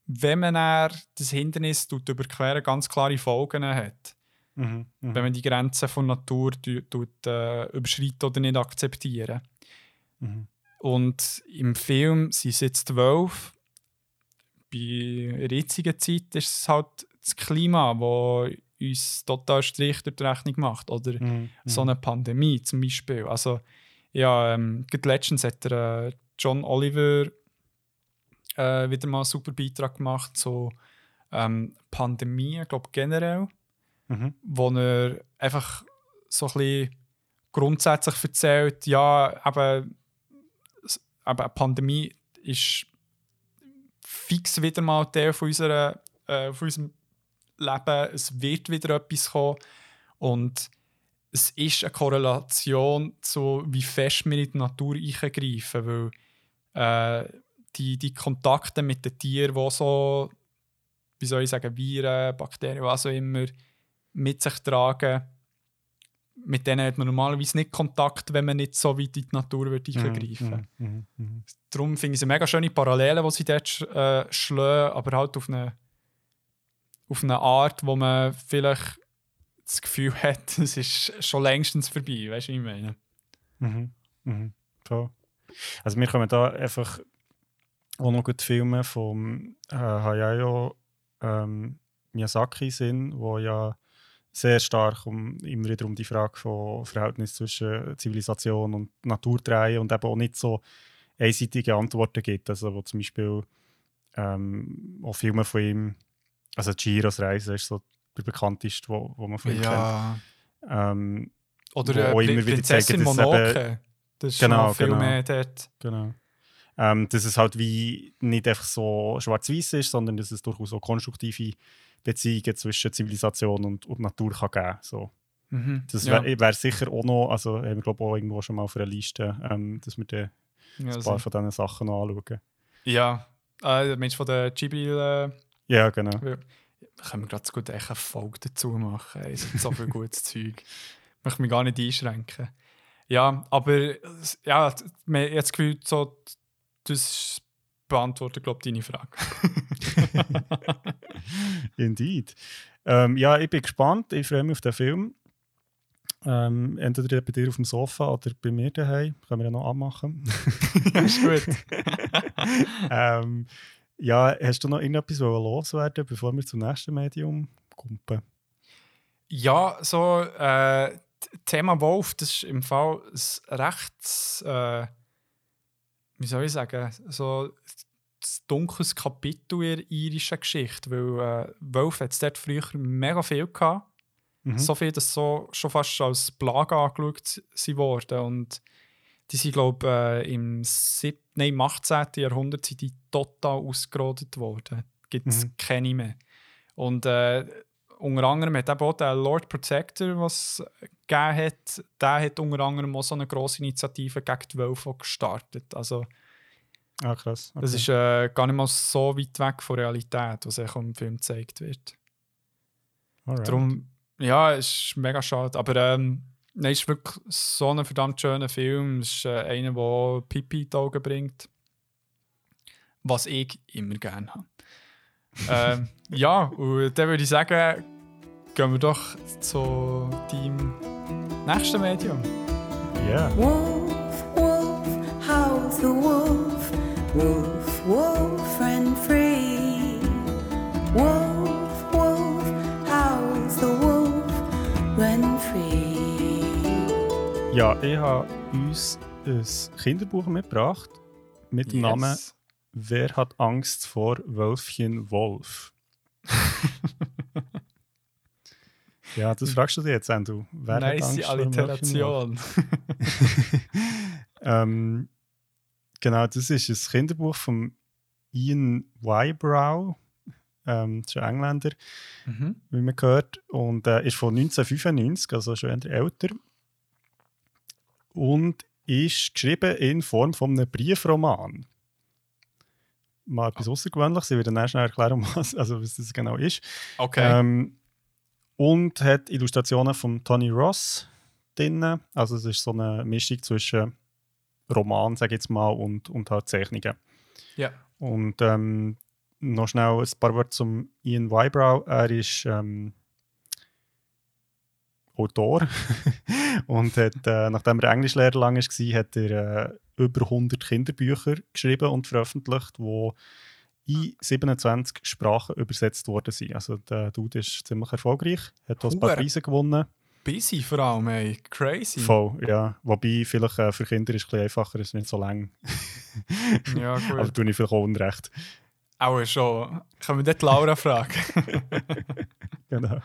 wenn man das Hindernis tut, überqueren, ganz klare Folgen hat. Mhm. Mhm. Wenn man die Grenzen von Natur tu- tut, äh, überschreitet oder nicht akzeptieren. Mhm. Und im Film sind es jetzt zwölf. Bei der jetzigen Zeit ist es halt das Klima, das uns total Strich durch die Rechnung macht. Oder Mhm. so eine Pandemie zum Beispiel. Also, ja, ähm, letztens hat der, äh, John Oliver äh, wieder mal einen super Beitrag gemacht zu ähm, Pandemie, ich glaube generell Mhm. wo er einfach so ein bisschen grundsätzlich erzählt, ja, eben, eben eine Pandemie ist fix wieder mal Teil von, unserer, äh, von unserem Leben. Es wird wieder etwas kommen. Und es ist eine Korrelation zu, wie fest wir in die Natur eingreifen. Weil äh, die, die Kontakte mit den Tieren, die so wie soll ich sagen, Viren, Bakterien, was auch immer, mit sich tragen. Mit denen hat man normalerweise nicht Kontakt, wenn man nicht so weit in die Natur würde eingreifen Mhm, mhm, mhm. Darum finde ich es eine mega schöne Parallele, die sie dort sch äh, schlagen, aber halt auf eine, auf eine Art, wo man vielleicht das Gefühl hat, es ist schon längstens vorbei. Weißt du, was ich meine? Mhm. Mhm. Also wir können da einfach auch noch gut Filme vom äh, Hayao ähm, Miyazaki sind, wo ja sehr stark um, immer wieder um die Frage von Verhältnis zwischen Zivilisation und Natur drehen und eben auch nicht so einseitige Antworten gibt. Also wo zum Beispiel ähm, auch Filme von ihm, also Chihiros Reise ist so der bekannteste, wo, wo man von ihm kennt. Ähm, Oder Wo äh, immer wieder Prinzessin zeigen, dass Mononoke. Das ist Genau, viel genau. mehr dort. Genau. Ähm, dass es halt wie nicht einfach so schwarz-weiß ist, sondern dass es durchaus auch konstruktive Beziehungen zwischen Zivilisation und, und Natur kann geben so. Mhm. Das ja. wäre wär sicher auch noch, also haben wir glaube auch irgendwo schon mal auf einer Liste, ähm, dass wir dann ja, ein paar von diesen Sachen noch anschauen. ja. Äh, Mensch von der Ghibli äh, Ja, genau. können wir gerade so gut echt eine Folge dazu machen. Es gibt so viel gutes Zeug. Ich möchte mich gar nicht einschränken. Ja, aber ja, mir hat das Gefühl, so, das beantwortet, glaube ich, deine Frage. Indeed. Ähm, ja, ich bin gespannt. Ich freue mich auf den Film. Ähm, entweder bei dir auf dem Sofa oder bei mir daheim. Können wir ja noch abmachen. ist gut. ähm, ja, hast du noch irgendetwas loswerden, bevor wir zum nächsten Medium kommen? Ja, so äh, Thema Wolf, das ist im Fall ein recht, äh, wie soll ich sagen, so ein dunkles Kapitel in der irischen Geschichte, weil äh, Wolf hat es dort früher mega viel gehabt. Mhm. So viel, dass so schon fast als Plage angeschaut sie worden und die sind, glaube ich, äh, im, 7., nein, im 18. Jahrhundert sind die total ausgerottet worden. Gibt es Mhm. keine mehr. Und äh, unter anderem hat eben auch der Lord Protector, was gegeben hat, der hat unter anderem auch so eine grosse Initiative gegen die Wölfe gestartet. Also Ah, krass. Okay. das ist äh, gar nicht mal so weit weg von Realität, was auch im Film gezeigt wird. Alright. Darum, ja, es ist mega schade. Aber ähm, nein, es ist wirklich so ein verdammt schöner Film. Es ist äh, einer, der Pipi in die Augen bringt. Was ich immer gerne habe. Ähm, ja, und dann würde ich sagen, gehen wir doch zu deinem nächsten Medium. Yeah. Wolf, wolf, howls the wolf? Wolf, wolf, run free. Wolf, wolf, howls the wolf? Run free. Ja, ich habe uns ein Kinderbuch mitgebracht mit dem Namen Yes. Wer hat Angst vor Wölfchen Wolf? ja, das fragst du dich jetzt, Andrew. Wer Nice? Alliteration. Ähm, genau, das ist ein Kinderbuch von Ian Wybrow. Ähm, das ist ein Engländer, mhm. wie man gehört. Und äh, ist von 1995, also schon älter. Und ist geschrieben in Form von einem Briefroman. Mal etwas Außergewöhnliches. Ich werde dann schnell erklären, was, also was das genau ist. Okay. Ähm, und hat Illustrationen von Tony Ross drin. Also es ist so eine Mischung zwischen Roman, sage ich jetzt mal, und, und halt Zeichnungen. ja. Und ähm, noch schnell ein paar Worte zum Ian Wybrow. Er ist ähm, Autor und hat, äh, nachdem er Englischlehrer lang war, hat er äh, über 100 Kinderbücher geschrieben und veröffentlicht, die in 27 Sprachen übersetzt worden sind. Also der Dude ist ziemlich erfolgreich, hat auch ein paar. Preise gewonnen. Busy vor allem, ey. Crazy. Voll, ja. Wobei vielleicht äh, für Kinder ist es ein bisschen einfacher, es ist nicht so lang. Ja, gut. Aber tue ich vielleicht auch unrecht. Auch schon. Können wir dort Laura fragen? genau.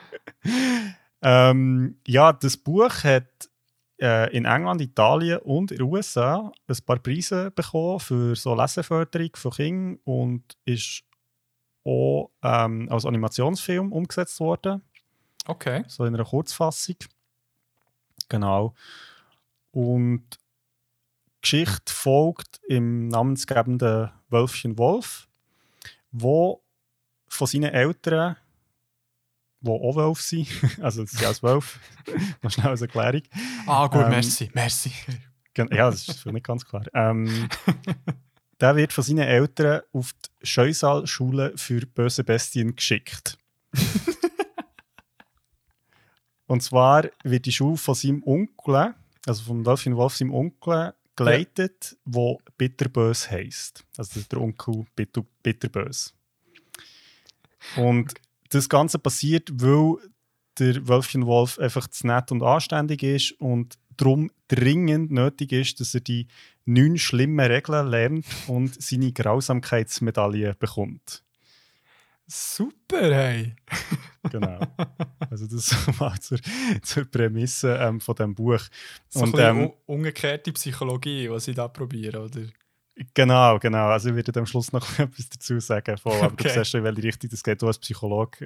ähm, ja, das Buch hat äh, in England, Italien und in den USA ein paar Preise bekommen für so Leseförderung von Kindern und ist auch ähm, als Animationsfilm umgesetzt worden, Okay. so in einer Kurzfassung. Genau. Und die Geschichte folgt im namensgebenden Wölfchen Wolf, wo von von seinen Eltern, die auch Wölfe sind, also sie sind als Wölfe, noch schnell als Erklärung. Ah, gut, Ähm, merci, merci. Ja, das ist für nicht ganz klar. Ähm, der wird von seinen Eltern auf die Scheusal-Schule für böse Bestien geschickt. Und zwar wird die Schule von seinem Onkel, also vom Wölfchen Wolf, seinem Onkel, geleitet, wo Bitterbös heisst. Also der Onkel Bitter, Bitterbös. Und das Ganze passiert, weil der Wölfchen Wolf einfach zu nett und anständig ist und darum dringend nötig ist, dass er die neun schlimmen Regeln lernt und seine Grausamkeitsmedaille bekommt. Super, hey. Genau. Also das mal zur, zur Prämisse ähm, von dem Buch. So ein Und, bisschen ähm, umgekehrte Psychologie, was ich da probiere, oder? Genau, genau. Also ich werde am Schluss noch etwas dazu sagen. Voll, aber Okay. du siehst schon, in welche Richtung das geht. Du als Psychologe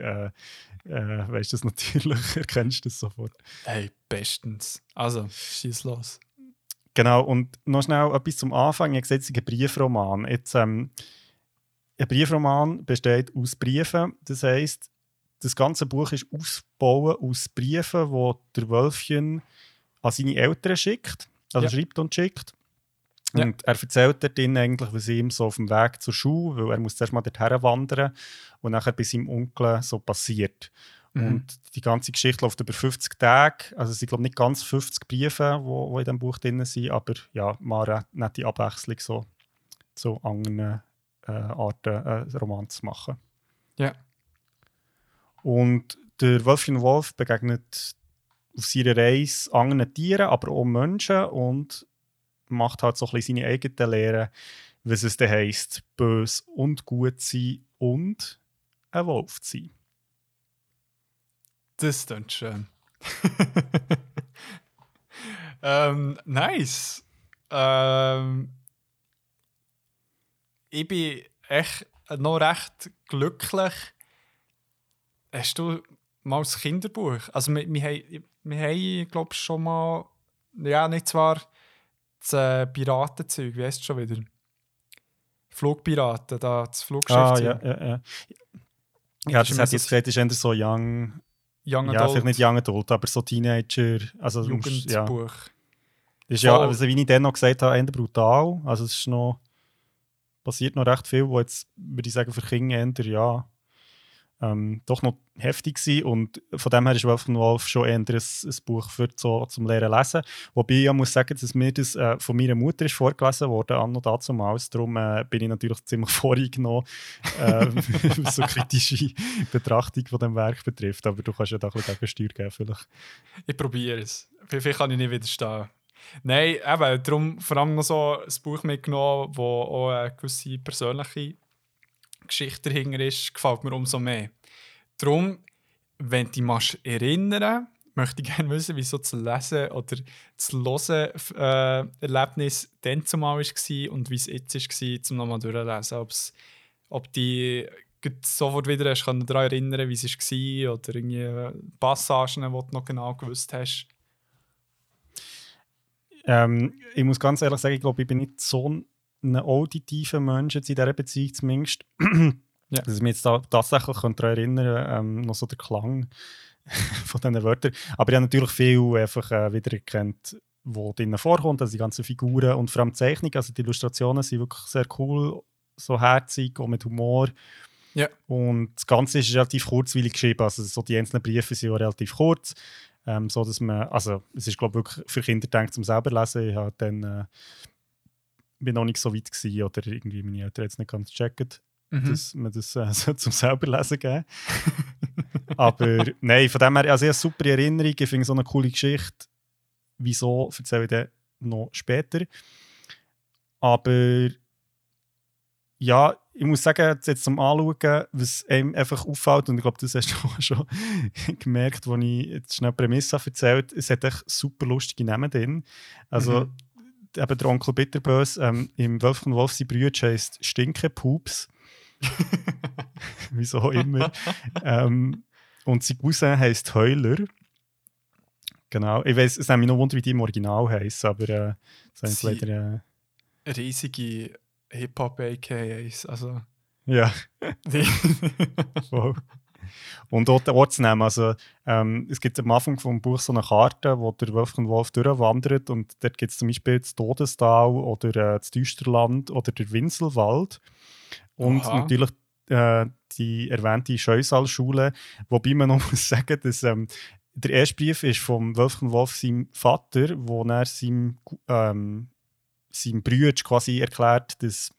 äh, äh, weißt das natürlich, erkennst das sofort. Hey, bestens. Also, schieß los. Genau, und noch schnell etwas zum Anfang. Ich habe gesagt, Briefroman. Jetzt, ähm, ein Briefroman besteht aus Briefen. Das heisst, das ganze Buch ist ausgebaut aus Briefen, die der Wölfchen an seine Eltern schickt. Also Ja. schreibt und schickt. Ja. Und er erzählt dort eigentlich, was ihm so auf dem Weg zur Schule, weil er muss zuerst mal dorthin wandern und nachher bei seinem Onkel so passiert. Mhm. Und die ganze Geschichte läuft über 50 Tage. Also es sind, glaube nicht ganz 50 Briefe, die in diesem Buch drin sind, aber ja, mal eine nette Abwechslung so zu anderen äh, Arten äh, Roman zu machen. Ja. Und der Wolfchen Wolf begegnet auf seiner Reise anderen Tieren, aber auch Menschen und macht halt so ein bisschen seine eigene Lehre, was es dann heisst, bös und gut sein und ein Wolf zu sein. Das klingt schön. ähm, nice. Ähm, ich bin echt noch recht glücklich. Hast du mal das Kinderbuch? Also, wir, wir wir haben glaube ich, schon mal. Ja, nicht zwar das äh, Piratenzeug, wie heißt es schon wieder? Flugpiraten, da, das Flugschiff. Ah, ja, ja, ja. Ja, das immer hat jetzt gesagt, ist eher so young, Young ja, Adult, vielleicht nicht young adult, aber so Teenager, also musst- ja. Jugendbuch. Ist ja, Voll. also wie ich dann noch gesagt habe, eher brutal. Also es ist noch, passiert noch recht viel, wo jetzt, würde ich sagen, für Kinder eher, ja, ähm, doch noch heftig war. Und von dem her ist Wolf Wolf schon eher ein, ein Buch für so, zum Lehren lesen. Wobei ich muss sagen, dass mir das äh, von meiner Mutter ist vorgelesen wurde, anno dazumals. Darum äh, bin ich natürlich ziemlich voreingenommen, äh, was so kritische Betrachtung von dem Werk betrifft. Aber du kannst ja da ein bisschen Gegensteuer geben vielleicht. Ich probiere es. Vielleicht kann ich nicht widerstehen. Nein, eben, darum vor allem noch so ein Buch mitgenommen, wo auch eine gewisse persönliche Geschichte dahinter ist, gefällt mir umso mehr. Darum, wenn du dich erinnern möchte ich gerne wissen, wieso das Lesen oder das Hören äh, Erlebnis dann zumal war und wie es jetzt war, zum nochmal durchlesen. Ob's, ob die sofort wieder hast, können daran erinnern, wie es war oder irgendwie Passagen, die du noch genau gewusst hast. Ähm, ich muss ganz ehrlich sagen, ich glaube, ich bin nicht so ein auditiver Mensch jetzt in dieser Beziehung zumindest. Ja. Dass ich mich jetzt da tatsächlich daran erinnern ähm, noch so der Klang von diesen Wörtern. Aber ich habe natürlich viel einfach äh, wiedererkannt, wo drinnen vorkommt, also die ganzen Figuren und vor allem die Zeichnung, also die Illustrationen sind wirklich sehr cool, so herzig, auch mit Humor. Ja. Und das Ganze ist relativ kurzweilig geschrieben, also so die einzelnen Briefe sind auch relativ kurz. Ähm, so dass man, also es ist glaube ich wirklich für Kinder gedacht zum selber lesen. Ich habe dann äh, bin noch nicht so weit gewesen, oder irgendwie meine Eltern jetzt nicht ganz gecheckt, Mhm. dass man das äh, so zum selber lesen geben. Aber nein, von dem her, also ich habe eine super Erinnerung, ich finde so eine coole Geschichte. Wieso erzähle ich dann noch später. Aber ja, ich muss sagen, jetzt zum Anschauen, was einem einfach auffällt, und ich glaube, das hast du auch schon gemerkt, als ich jetzt schnell die Prämisse habe erzählt es hat echt super lustige Namen drin. Also, Mhm. Eben der Onkel Bitterbös ähm, im Wolf und Wolf, sein Brüder heisst Stinkepups. Wieso immer. ähm, und sein Cousin heisst Heuler. Genau. Ich weiß, es nimmt mich noch Wunder, wie die im Original heißen, aber äh, das Sie- leider. Äh, riesige Hip-Hop-AKAs. Also, Ja, Die- voll. Und dort Ortsnamen. Also, ähm, es gibt am Anfang vom Buch so eine Karte, wo der Wolfgang Wolf durchwandert. Und dort gibt es zum Beispiel das Todestal oder äh, das Düsterland oder der Winselwald. Und Aha. natürlich äh, die erwähnte Scheusal-Schule. Wobei man noch muss sagen, dass ähm, der erste Brief ist vom Wolfgang Wolf seinem Vater, wo er seinem, ähm, seinem Bruder quasi erklärt, dass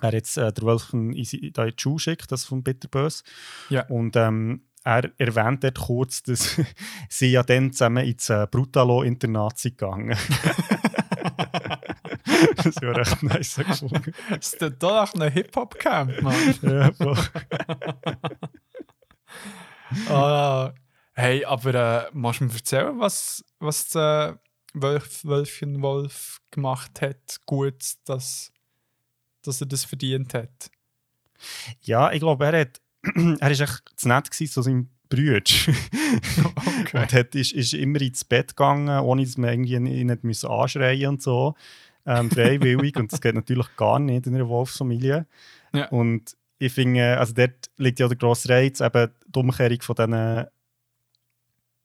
er jetzt äh, der Wolfgang in, da in die Schule schickt, das von Bitterbös. Ja. Und ähm, er erwähnt dort kurz, dass sie ja dann zusammen ins äh, Brutalo-Internat sind gegangen. das war recht nice gefunden. Ist das doch ein Hip-Hop-Camp, Mann? ja, voll. Ah, hey, aber äh, musst du mir erzählen, was, was der Wolf, Wölfchen Wolf gemacht hat, gut, dass, dass er das verdient hat? ja, ich glaube, er, hat, er ist echt zu nett gewesen zu seinem Bruder. Okay. Und hat, ist, ist immer ins Bett gegangen, ohne dass man irgendwie ihn nicht müssen anschreien und so. Ähm, freiwillig. und das geht natürlich gar nicht in einer Wolfsfamilie. Ja. Und ich finde, also dort liegt ja der grosse Reiz, eben die Umkehrung von diesen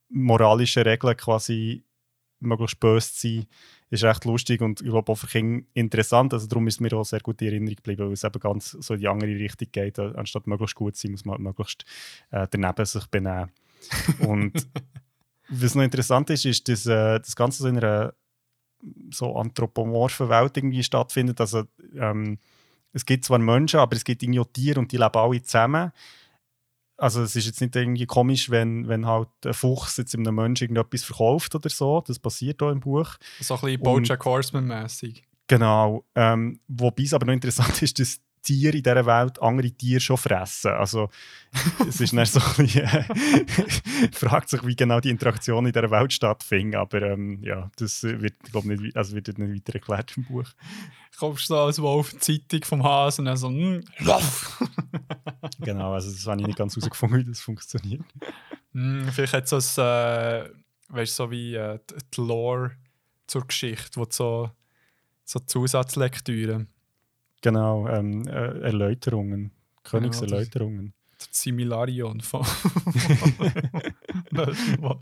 moralischen Regeln quasi möglichst böse zu sein, ist recht lustig und ich glaube auch für Kinder interessant. Also darum ist mir auch sehr gut in Erinnerung geblieben, weil es eben ganz so in die andere Richtung geht. Äh, Anstatt möglichst gut zu sein, muss man halt möglichst äh, daneben sich benehmen. Und was noch interessant ist, ist, dass äh, das Ganze so in einer so anthropomorphen Welt irgendwie stattfindet. Also ähm, es gibt zwar Menschen, aber es gibt irgendwie auch Tiere und die leben alle zusammen. Also es ist jetzt nicht irgendwie komisch, wenn, wenn halt ein Fuchs jetzt einem Menschen irgendetwas verkauft oder so. Das passiert auch im Buch. So ein bisschen Bojack Horseman-mäßig. Genau. Ähm, wobei es aber noch interessant ist, dass Tiere in dieser Welt andere Tiere schon fressen. Also es ist dann so ein bisschen, äh, fragt sich, wie genau die Interaktion in dieser Welt stattfindet. Aber ähm, ja, das wird, glaub, nicht, also wird nicht weiter erklärt im Buch. Kommst du so als Wolf in die Zeitung vom Hasen und dann so, lauf! Genau, also das habe ich nicht ganz herausgefunden, wie das funktioniert. Mm, vielleicht hat so ein, äh, weißt du, so wie äh, die- Lore zur Geschichte, wo so, so Zusatzlektüre, Genau, ähm, äh, Erläuterungen, Königserläuterungen. der Similarion von.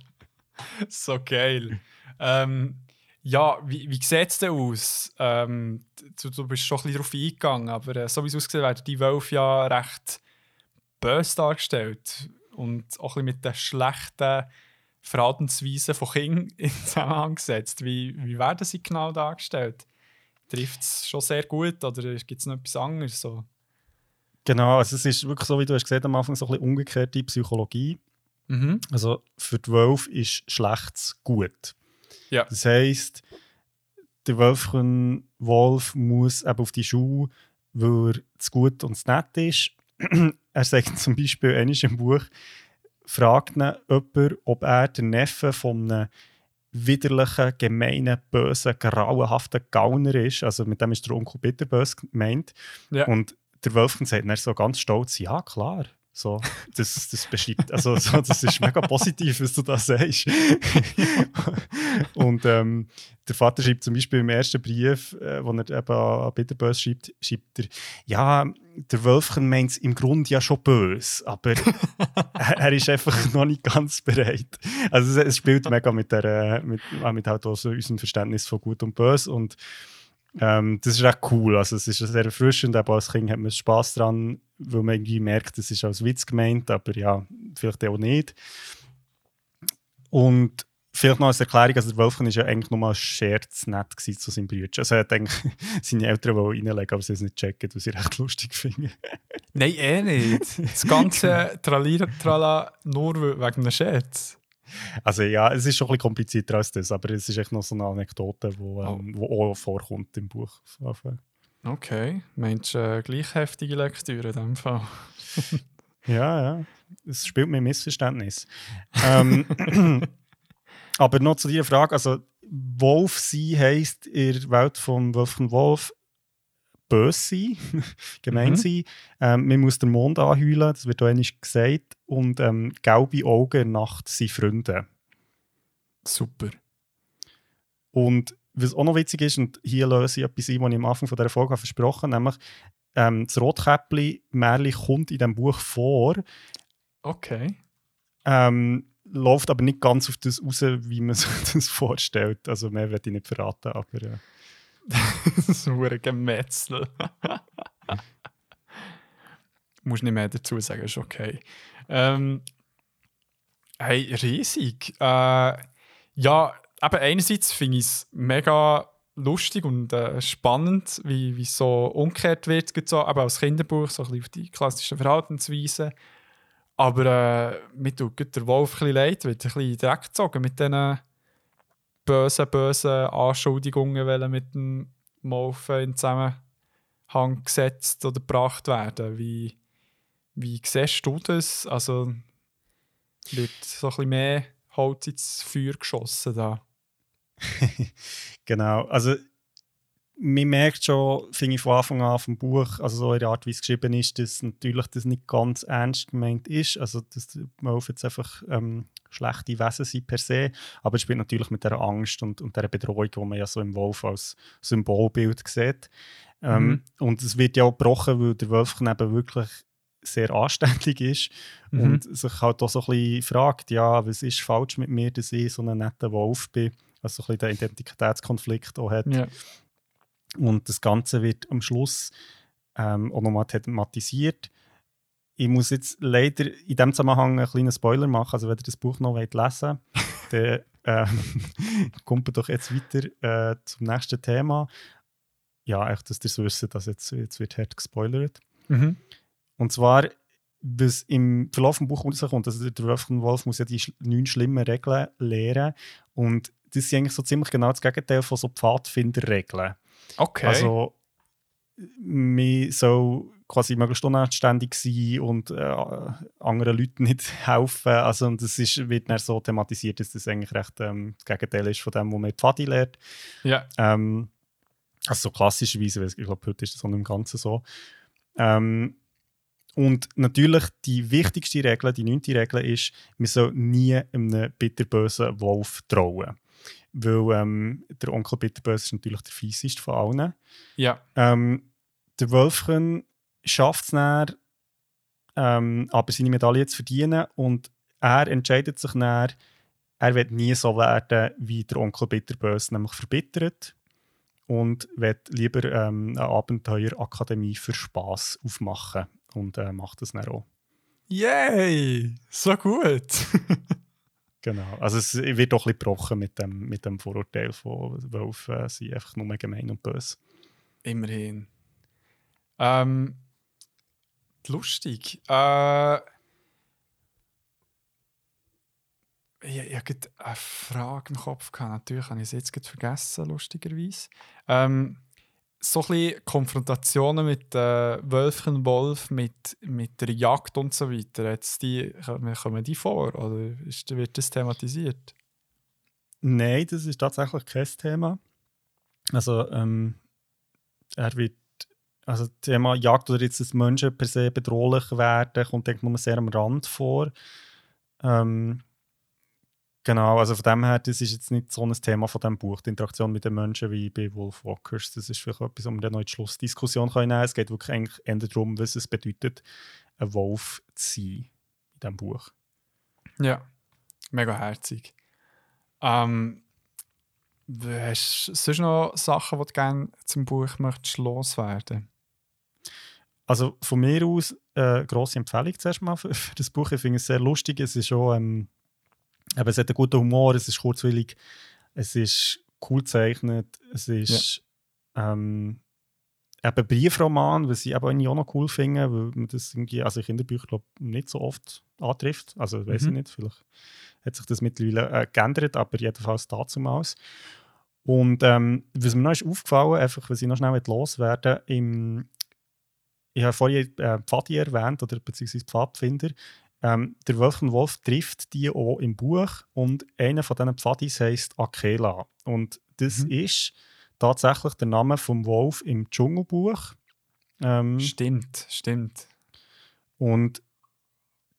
so geil. Ähm, ja, wie, wie sieht es denn aus? Ähm, du, du bist schon ein bisschen darauf eingegangen, aber äh, so wie es aussieht, werden die Wölfe ja recht böse dargestellt und auch ein bisschen mit den schlechten Verhaltensweisen von Kindern in Zusammenhang gesetzt. Wie, wie werden sie genau dargestellt? Trifft es schon sehr gut oder gibt es noch etwas anderes? So? Genau, also es ist wirklich so, wie du hast gesagt am Anfang, so ein bisschen umgekehrte Psychologie. Mhm. Also für die Wölfe ist Schlechtes gut. Ja. Das heisst, der Wölfchen Wolf muss eben auf die Schule, weil er zu gut und zu nett ist. er sagt zum Beispiel einmal im Buch, fragt ihn jemand, ob er der Neffe von einem widerlichen, gemeinen, bösen, grauenhaften Gauner ist. Also mit dem ist der Onkel Bitterbös gemeint. Ja. Und der Wölfchen sagt dann so ganz stolz, ja klar. So, das, das beschreibt, also so, das ist mega positiv, was du da sagst. und ähm, der Vater schreibt zum Beispiel im ersten Brief, äh, wo er eben an an Bitterbös schreibt, schreibt er, ja, der Wölfchen meint es im Grunde ja schon böse, aber er, er ist einfach noch nicht ganz bereit. Also es, es spielt mega mit, der, mit, mit halt auch so unserem Verständnis von Gut und Böse und ähm, das ist echt cool. Also, es ist sehr erfrischend, aber als Kind hat man Spaß dran, weil man irgendwie merkt, es ist als Witz gemeint, aber ja, vielleicht auch nicht. Und vielleicht noch als Erklärung: also der Wolfgang war ja eigentlich nur mal scherz nett gewesen zu seinem Bruder. Also, er hat eigentlich seine Eltern wollen reinlegen, aber sie es nicht gecheckt, was ich recht lustig finde. Nein, eh nicht. Das ganze Tralira Trala nur wegen einem Scherz. Also, ja, es ist schon ein bisschen komplizierter als das, aber es ist echt noch so eine Anekdote, die ähm, wo auch vorkommt im Buch. Okay, meinst du äh, gleich heftige Lektüre in dem Fall? Ja, ja. Es spielt mir Missverständnis. ähm, aber noch zu dieser Frage: also, Wolf sein heisst in der Welt von Wolfgang Wolf böse sein, gemein Mhm. sein. Ähm, man muss den Mond anheulen, das wird auch einmal gesagt. Und ähm, gelbe Augen Nacht sind Freunde. Super. Und was auch noch witzig ist, und hier löse ich etwas ein, was ich am Anfang von dieser Folge versprochen habe, nämlich ähm, das Rotkäppli-Märchen kommt in diesem Buch vor, Okay. ähm, läuft aber nicht ganz auf das raus, wie man sich das vorstellt. Also mehr werde ich nicht verraten, aber äh, das ist ein Gemetzel. Muss nicht mehr dazu sagen, ist okay. Ähm, hey, riesig. Äh, ja, aber einerseits finde ich es mega lustig und äh, spannend, wie, es so umgekehrt wird, so, aber als Kinderbuch, so ein bisschen auf die klassischen Verhaltensweisen. Aber äh, mir tut der Wolf ein bisschen leid, wird ein bisschen Dreck gezogen mit diesen bösen, bösen Anschuldigungen, die mit dem Maufen in Zusammenhang gesetzt oder gebracht werden. Wie, wie siehst du das? Also wird so ein bisschen mehr Holz ins Feuer geschossen da. genau. Also man merkt schon, finde ich von Anfang an vom Buch, also so in der Art, wie es geschrieben ist, dass natürlich das nicht ganz ernst gemeint ist. Also dass Wolf jetzt einfach ähm, schlechte Wesen sind per se, aber es spielt natürlich mit der Angst und, und der Bedrohung, die man ja so im Wolf als Symbolbild sieht. Ähm, Mhm. Und es wird ja auch gebrochen, weil der Wolfchen eben wirklich sehr anständig ist Mhm. und sich halt auch so ein bisschen fragt, ja, was ist falsch mit mir, dass ich so ein netter Wolf bin, also so ein bisschen den Identitätskonflikt auch hat. Ja. Und das Ganze wird am Schluss ähm, auch nochmal thematisiert. Ich muss jetzt leider in dem Zusammenhang einen kleinen Spoiler machen. Also, wenn ihr das Buch noch wollt lesen wollt, dann ähm, kommt doch jetzt weiter äh, zum nächsten Thema. Ja, echt, dass ihr es wisst, dass jetzt, jetzt wird hart gespoilert. Mhm. Und zwar, was im Verlauf des Buches rauskommt, also der Wolfgang Wolf muss ja die sch- neun schlimmen Regeln lernen. Und das sind eigentlich so ziemlich genau das Gegenteil von so Pfadfinderregeln. Okay. Also, man soll quasi möglichst unanständig sein und äh, anderen Leuten nicht helfen. Also, und das ist, wird dann so thematisiert, dass das eigentlich recht ähm, das Gegenteil ist von dem, was man Pfadi lernt. ja. Ähm, also so klassischerweise, weil ich glaube, heute ist das auch im Ganzen so. Ähm, und natürlich die wichtigste Regel, die neunte Regel ist, man soll nie einem bitterbösen Wolf trauen. Weil ähm, der Onkel Bitterböse ist natürlich der fieseste von allen. Ja. Ähm, der Wölfchen schafft es dann, ähm, aber seine Medaille zu verdienen und er entscheidet sich dann, er wird nie so werden wie der Onkel Bitterböse, nämlich verbittert und wird lieber ähm, eine Abenteuerakademie für Spaß aufmachen und äh, macht das dann auch. Yay! So gut! Genau. Also es wird auch ein bisschen gebrochen mit dem, mit dem Vorurteil von Wölfen, äh, sind einfach nur gemein und böse. Immerhin. Ähm, lustig. Äh, ich, ich gerade eine Frage im Kopf. Gehabt. Natürlich habe ich es jetzt vergessen, lustigerweise. Ähm, so ein bisschen Konfrontationen mit äh, Wölfchen, Wolf, mit, mit der Jagd und so weiter. Jetzt die, kommen die vor oder ist, wird das thematisiert? Nein, das ist tatsächlich kein Thema. Also, ähm, er wird, also das Thema Jagd oder jetzt, dass Menschen per se bedrohlich werden, kommt eigentlich nur sehr am Rand vor. Ähm, genau, also von dem her, das ist jetzt nicht so ein Thema von diesem Buch, die Interaktion mit den Menschen wie bei Wolf Walkers. Das ist vielleicht etwas, um dann noch in die Schlussdiskussion nehmen. Es geht wirklich eigentlich eher darum, was es bedeutet, ein Wolf zu sein in diesem Buch. Ja, mega herzig. Ähm, hast du sonst noch Sachen, die du gerne zum Buch möchtest loswerden? Also von mir aus äh, grosse Empfehlung zuerst mal für, für das Buch. Ich finde es sehr lustig. Es ist schon, ähm, eben, es hat einen guten Humor, es ist kurzwillig, es ist cool gezeichnet, es ist ähm, eben Briefroman, was ich eben auch noch cool finde, weil man das irgendwie, also in Kinderbüchern glaube nicht so oft antrifft. Also weiß Mhm. ich nicht, vielleicht hat sich das mittlerweile äh, geändert, aber jedenfalls dazumals. Und ähm, was mir noch ist aufgefallen, einfach, was ich noch schnell loswerden im ich habe vorhin äh, Pfadi erwähnt, oder beziehungsweise Pfadfinder. Ähm, der Wolfgang Wolf trifft die auch im Buch und einer von diesen Pfadis heisst Akela. Und das Mhm. ist tatsächlich der Name vom Wolf im Dschungelbuch. Ähm, Stimmt, stimmt. und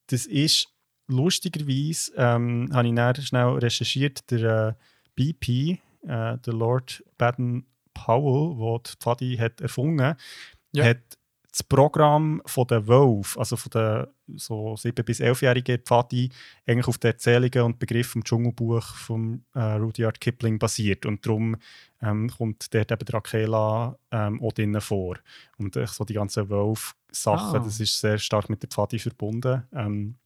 das ist lustigerweise, ähm, habe ich dann schnell recherchiert, der äh, BP, äh, der Lord Baden Powell, der die Pfadi hat erfunden Ja. hat das Programm von der Wolf, also von den so 7- bis 11-jährigen Pfadi, eigentlich auf den Erzählungen und Begriffen im Dschungelbuch von äh, Rudyard Kipling basiert. Und darum ähm, kommt dort eben der Akela ähm, auch drinnen vor. Und äh, so die ganzen Wolf-Sachen, Ah. das ist sehr stark mit der Pfadi verbunden. Ähm,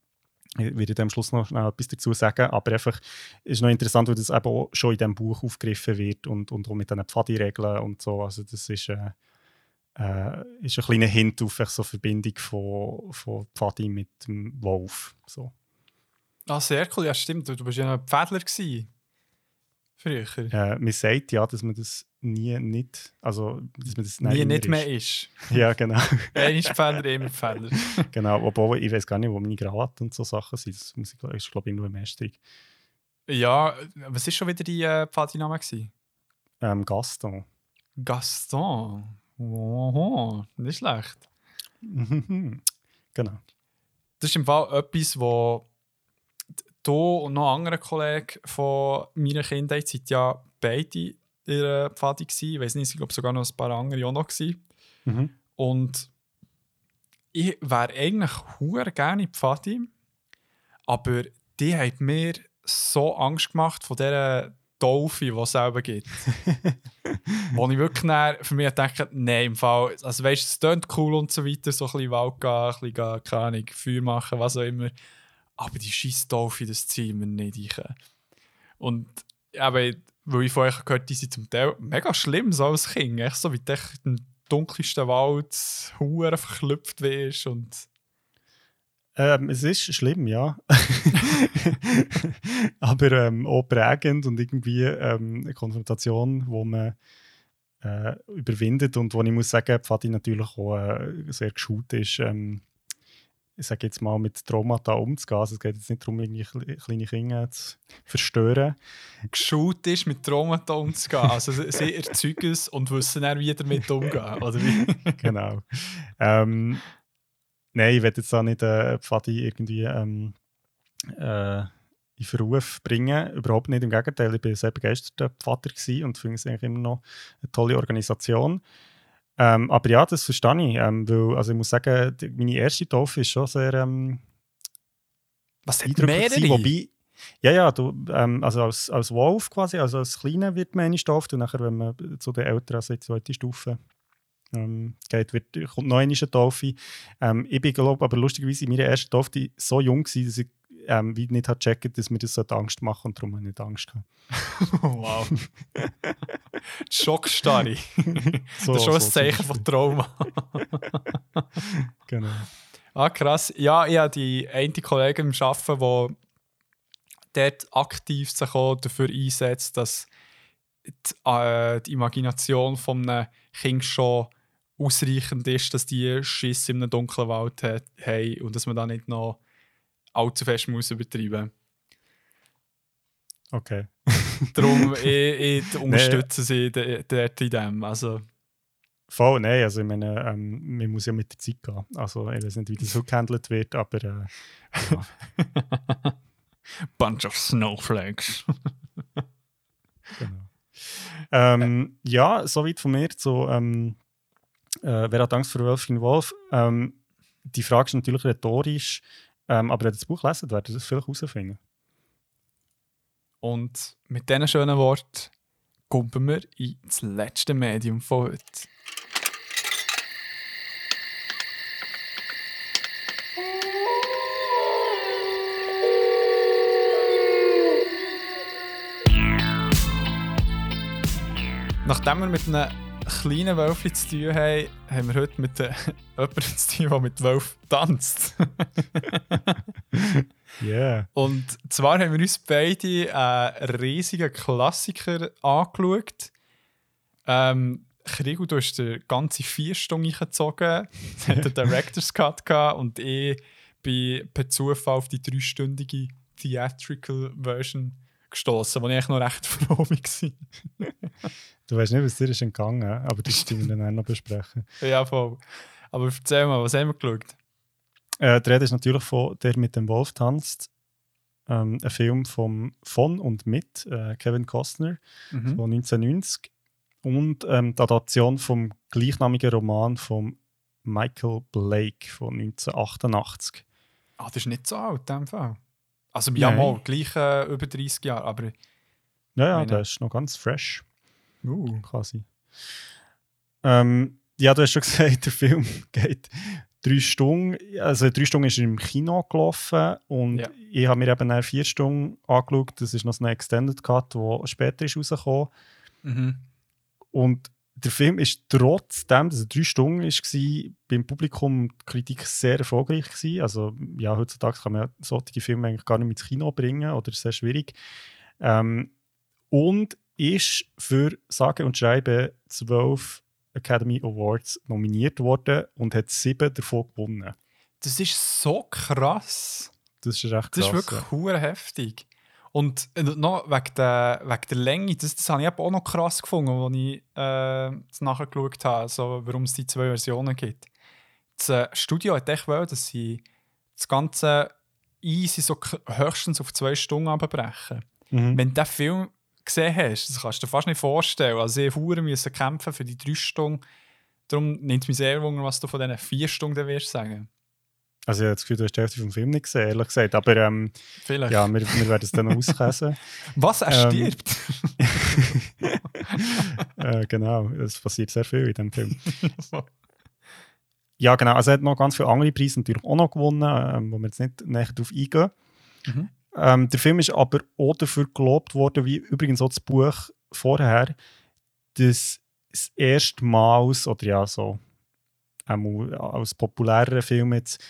ich werde am Schluss noch etwas dazu sagen, aber einfach ist noch interessant, weil das eben auch schon in diesem Buch aufgegriffen wird und, und auch mit diesen Pfadi-Regeln und so. Also das ist, äh, äh, ist ein kleiner Hint auf so eine Verbindung von, von Pfadi mit dem Wolf. So. Ah, sehr cool, ja stimmt. Du, bist ja noch Pfädler gewesen. Früher. Äh, man sagt ja, dass man das nie nicht, also dass man das Nie nicht mehr ist. ist. Ja, genau. Einer ist Pfädler, immer Pfädler. genau. Obwohl ich weiß gar nicht, wo meine Krawatte und so Sachen sind. Das muss ich, glaub- ist, glaube ich, nur im Estig. Ja, was war schon wieder die äh, Pfadi-Name? Ähm, Gaston. Gaston. Oho, nicht schlecht. Genau. Das ist im Fall etwas, wo du und noch andere Kollegen von meiner Kindheit sind ja beide in der Pfadi gewesen. Ich weiß nicht, ich glaube sogar noch ein paar andere auch noch gewesen. Mhm. Und ich wäre eigentlich hure gerne in die Pfadi, aber die hat mir so Angst gemacht von dieser Taufe, die es selber gibt. Wo ich wirklich dann für mich denke, nein, im Fall, also weißt du, es klingt cool und so weiter, so ein bisschen Wald gehen, ein bisschen, gehen, keine Ahnung, Feuer machen, was auch immer. Aber die scheiß Taufe, das ziehen wir nicht rein. Und eben, weil ich vorher gehört habe, die sind zum Teil mega schlimm, so als Kind. Echt so wie du im dunkelsten Wald hure verklüpft wirst und Ähm, es ist schlimm, ja. Aber ähm, auch prägend und irgendwie ähm, eine Konfrontation, wo man äh, überwindet und wo ich muss sagen, Pfadi natürlich auch äh, sehr geschult ist, ähm, ich sage jetzt mal, mit Traumata umzugehen. Also es geht jetzt nicht darum, irgendwie kle- kleine Kinder zu verstören. geschult ist, mit Traumata umzugehen. Also sie- sie erzeugen es und wissen dann, wie damit umgehen. Oder wie? genau. Ähm, nein, ich will jetzt da nicht äh, Pfadi irgendwie ähm, äh, in Verruf bringen. Überhaupt nicht. Im Gegenteil, ich bin sehr begeisterter Pfader gewesen und finde es eigentlich immer noch eine tolle Organisation. Ähm, aber ja, das verstehe ich. Ähm, weil, also ich muss sagen, die, meine erste Taufe ist schon sehr ähm, Was eindrücklich gewesen. Wobei, ja, ja, du, ähm, also als, als Wolf quasi, also als Kleiner wird man eine getauft und nachher, wenn man zu den Älteren, also die zweite Stufe ähm, geht, wird, kommt noch eine Taufe. Ähm, ich bin, glaube aber lustigerweise in meiner ersten Taufe so jung gewesen, dass ich ähm, wie nicht hat gecheckt, dass mir das sollte Angst machen und darum habe ich nicht Angst gehabt. wow. Schockstarre. So, das ist schon ein so Zeichen zum von Trauma. Genau. Ah, krass. Ja, ich habe die eine Kollegin im Arbeiten, die dort aktiv sich auch dafür einsetzt, dass die, äh, die Imagination von einem Kind schon ausreichend ist, dass die Schiss in einem dunklen Wald haben und dass man da nicht noch allzu fest muss übertreiben Okay. Darum ich, ich unterstütze sie de- dort in dem. Also, Voll, nein, also ich meine, ähm, man muss ja mit der Zeit gehen. Also ich weiß nicht, wie das so gehandelt wird, aber äh, ja, Bunch of Snowflakes. Genau. Ähm, ja, soweit von mir zu ähm, äh, Wer hat Angst vor Wölfchen Wolf? Ähm, die Frage ist natürlich rhetorisch, ähm, aber wenn ihr das Buch lesen, werdet ihr das vielleicht herausfinden. Und mit diesen schönen Worten kommen wir ins letzte Medium von heute. Nachdem wir mit einem kleinen Wölfchen zu tun haben, haben wir heute mit äh, jemandem zu tun, der mit Wölfen tanzt. Yeah. Und zwar haben wir uns beide einen riesigen Klassiker angeschaut. Ähm, Krigo, du hast den ganze vier Stunden eingezogen, es hat einen Director's Cut gehabt und ich bin per Zufall auf die dreistündige Theatrical Version gestoßen, wo ich noch recht froh war. Du weißt nicht, was dir ist entgangen, aber das stimmt wir dann auch noch besprechen. ja, voll. Aber erzähl mal, was haben wir geschaut? Äh, die Rede ist natürlich von Der mit dem Wolf tanzt. Ähm, ein Film vom, von und mit äh, Kevin Costner Mhm. von 1990 und ähm, die Adaption vom gleichnamigen Roman von Michael Blake von 1988. Ah, das ist nicht so alt, in dem Fall. Also, ja, mal, gleich äh, über 30 Jahre, aber. Ja, ja, Meine- der ist noch ganz fresh, Uh. quasi. Ähm, ja, du hast schon gesagt, der Film geht drei Stunden. Also drei Stunden ist er im Kino gelaufen und Ja. ich habe mir eben vier Stunden angeschaut. Das ist noch so ein Extended Cut, der später ist rausgekommen. Mhm. Und der Film ist trotzdem, dass er drei Stunden war, beim Publikum die Kritik sehr erfolgreich gewesen. Also ja, heutzutage kann man solche Filme eigentlich gar nicht mehr ins Kino bringen oder ist sehr schwierig. Ähm, und ist für sage und schreibe zwölf Academy Awards nominiert worden und hat sieben davon gewonnen. Das ist so krass. Das ist recht Das krass. ist wirklich hure heftig. Und äh, noch wegen der, wegen der Länge, das, das habe ich auch noch krass gefunden, als ich äh, das nachgeschaut habe, so, warum es die zwei Versionen gibt. Das äh, Studio hat echt wollen, dass sie das Ganze easy so höchstens auf zwei Stunden abbrechen. ja. Mhm. Wenn diesen Film gesehen hast, das kannst du dir fast nicht vorstellen. Also, ich müssen kämpfen für die drei Stunden. Darum nimmt es mich sehr wunder, was du von diesen vier Stunden wirst sagen. Also ich habe das Gefühl, du hast die Hälfte vom Film nicht gesehen, ehrlich gesagt. Aber ähm, Vielleicht. ja, wir, wir werden es dann noch auskäsen. Was? Er Ähm, stirbt? äh, genau, es passiert sehr viel in dem Film. Ja, genau. Also er hat noch ganz viele andere Preise natürlich auch noch gewonnen, ähm, wo wir jetzt nicht näher darauf eingehen. Mhm. Ähm, der Film ist aber auch dafür gelobt worden, wie übrigens auch das Buch vorher, dass es erstmals, oder ja, so als populärer Film jetzt,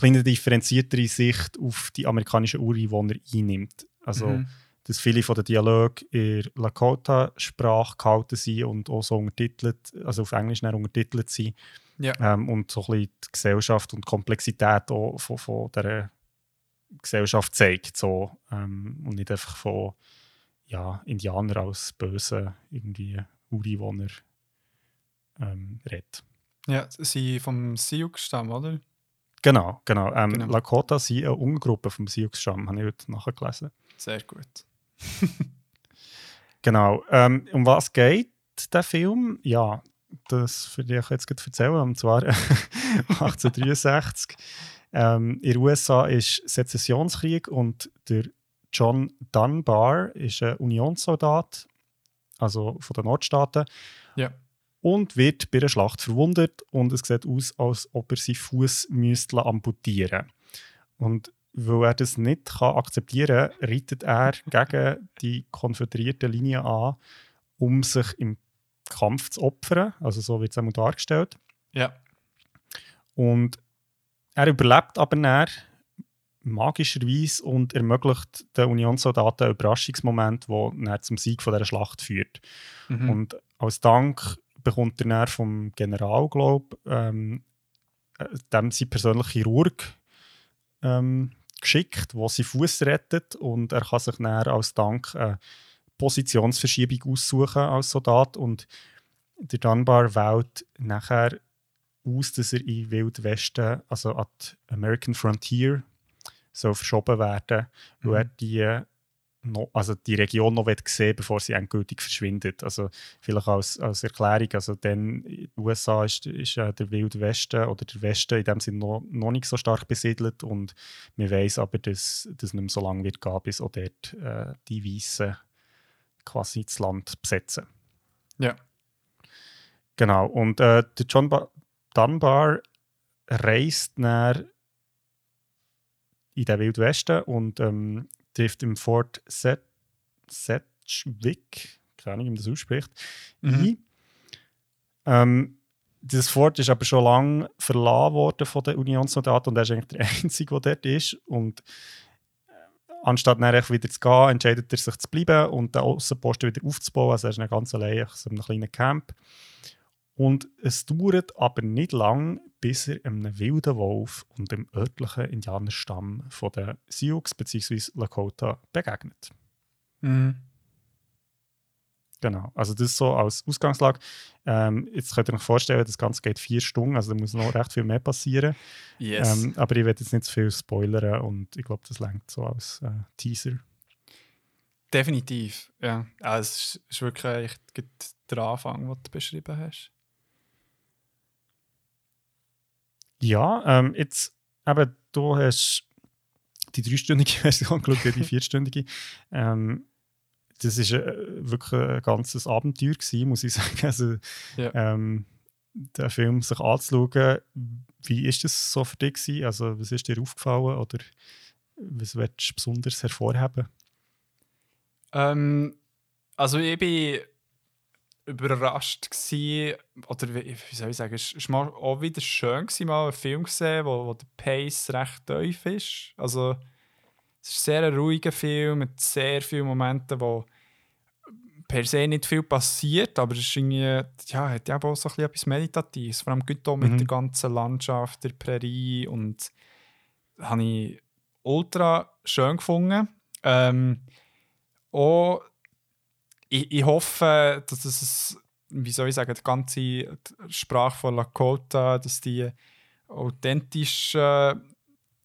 eine differenziertere Sicht auf die amerikanischen Ureinwohner einnimmt. Also, Mhm. dass viele von den Dialogen in Lakota-Sprache gehalten sind und auch so untertitelt, also auf Englisch untertitelt sind. Ja. Ähm, und so ein bisschen die Gesellschaft und die Komplexität auch von, von dieser Gesellschaft zeigt. So, ähm, und nicht einfach von ja, Indianer als böse irgendwie Ureinwohner ähm, redet. Ja, sie vom Sioux-Stamm, oder? Genau, genau. Ähm, Genau. Lakota sind eine Untergruppe vom Sioux-Stamm, habe ich heute nachgelesen. Sehr gut. Genau. Ähm, um was geht der Film? Ja, das würde ich jetzt erzählen. Und zwar 1863. ähm, in den USA ist Sezessionskrieg und der John Dunbar ist ein Unionssoldat, also von den Nordstaaten, Ja. und wird bei einer Schlacht verwundet und es sieht aus, als ob er seinen Fuß müsste amputieren Und weil er das nicht kann akzeptieren kann, reitet er gegen die konföderierte Linie an, um sich im Kampf zu opfern. Also so wird es einmal dargestellt. Ja. Und er überlebt aber dann magischerweise und ermöglicht den Unionssoldaten einen Überraschungsmoment, der zum Sieg von dieser Schlacht führt. Mhm. Und als Dank bekommt er vom General, glaube ähm, äh, dem sein persönlicher Chirurg ähm, geschickt, der seinen Fuß rettet und er kann sich dann als Dank eine Positionsverschiebung aussuchen als Soldat und der Dunbar wählt nachher aus, dass er in Wild Westen, also an die American Frontier, soll verschoben werden, weil er Mhm. die, noch, also die Region noch sehen bevor sie endgültig verschwindet. Also vielleicht als, als Erklärung, also dann in den USA ist, ist äh, der Wilde Westen oder der Westen in dem Sinne noch, noch nicht so stark besiedelt und man weiß aber, dass das nicht mehr so lange wird gehen, bis auch dort äh, die Weißen quasi das Land besetzen. Ja. Genau, und äh, der John ba Dunbar reist dann in den Wild Westen und ähm, trifft im Fort Set Sedgwick, keine Ahnung, wie man das ausspricht, Mhm. ein. Ähm, das Fort ist aber schon lange verlassen worden von den Unionssoldaten und er ist eigentlich der Einzige, der dort ist. Und äh, anstatt echt wieder zu gehen, entscheidet er sich zu bleiben und den Außenposten wieder aufzubauen. Also er ist dann ganz allein in so einem kleinen Camp. Und es dauert aber nicht lang, bis er einem wilden Wolf und dem örtlichen Indianerstamm von den Sioux bzw. Lakota begegnet. Mhm. Genau, also das so als Ausgangslage. Ähm, jetzt könnt ihr euch vorstellen, das Ganze geht vier Stunden, also da muss noch recht viel mehr passieren. Yes. Ähm, aber ich werde jetzt nicht zu viel spoilern und ich glaube, das längt so als äh, Teaser. Definitiv, ja. ja es ist, wirklich der Anfang, den du beschrieben hast. Ja, ähm, jetzt eben, du hast die dreistündige Version geschaut, die vierstündige. Ähm, das ist äh, wirklich ein ganzes Abenteuer gewesen, muss ich sagen. Also, Ja. ähm, den Film sich anzuschauen, wie ist das so für dich gewesen? Also, was ist dir aufgefallen oder was willst du besonders hervorheben? Ähm, also ich bin überrascht gsi oder wie, wie soll ich sagen, es war auch wieder schön gewesen, mal einen Film gesehen, wo, wo der Pace recht tief ist. Also es ist sehr ein ruhiger Film mit sehr vielen Momenten, wo per se nicht viel passiert, aber es ist irgendwie, ja, hat ja auch so ein bisschen etwas Meditatives, vor allem gut auch mit Mhm. der ganzen Landschaft, der Prärie und habe ich ultra schön gefunden. Ähm, auch, ich, ich hoffe, dass es, wie soll ich sagen, die ganze Sprache von Lakota, dass die authentisch äh,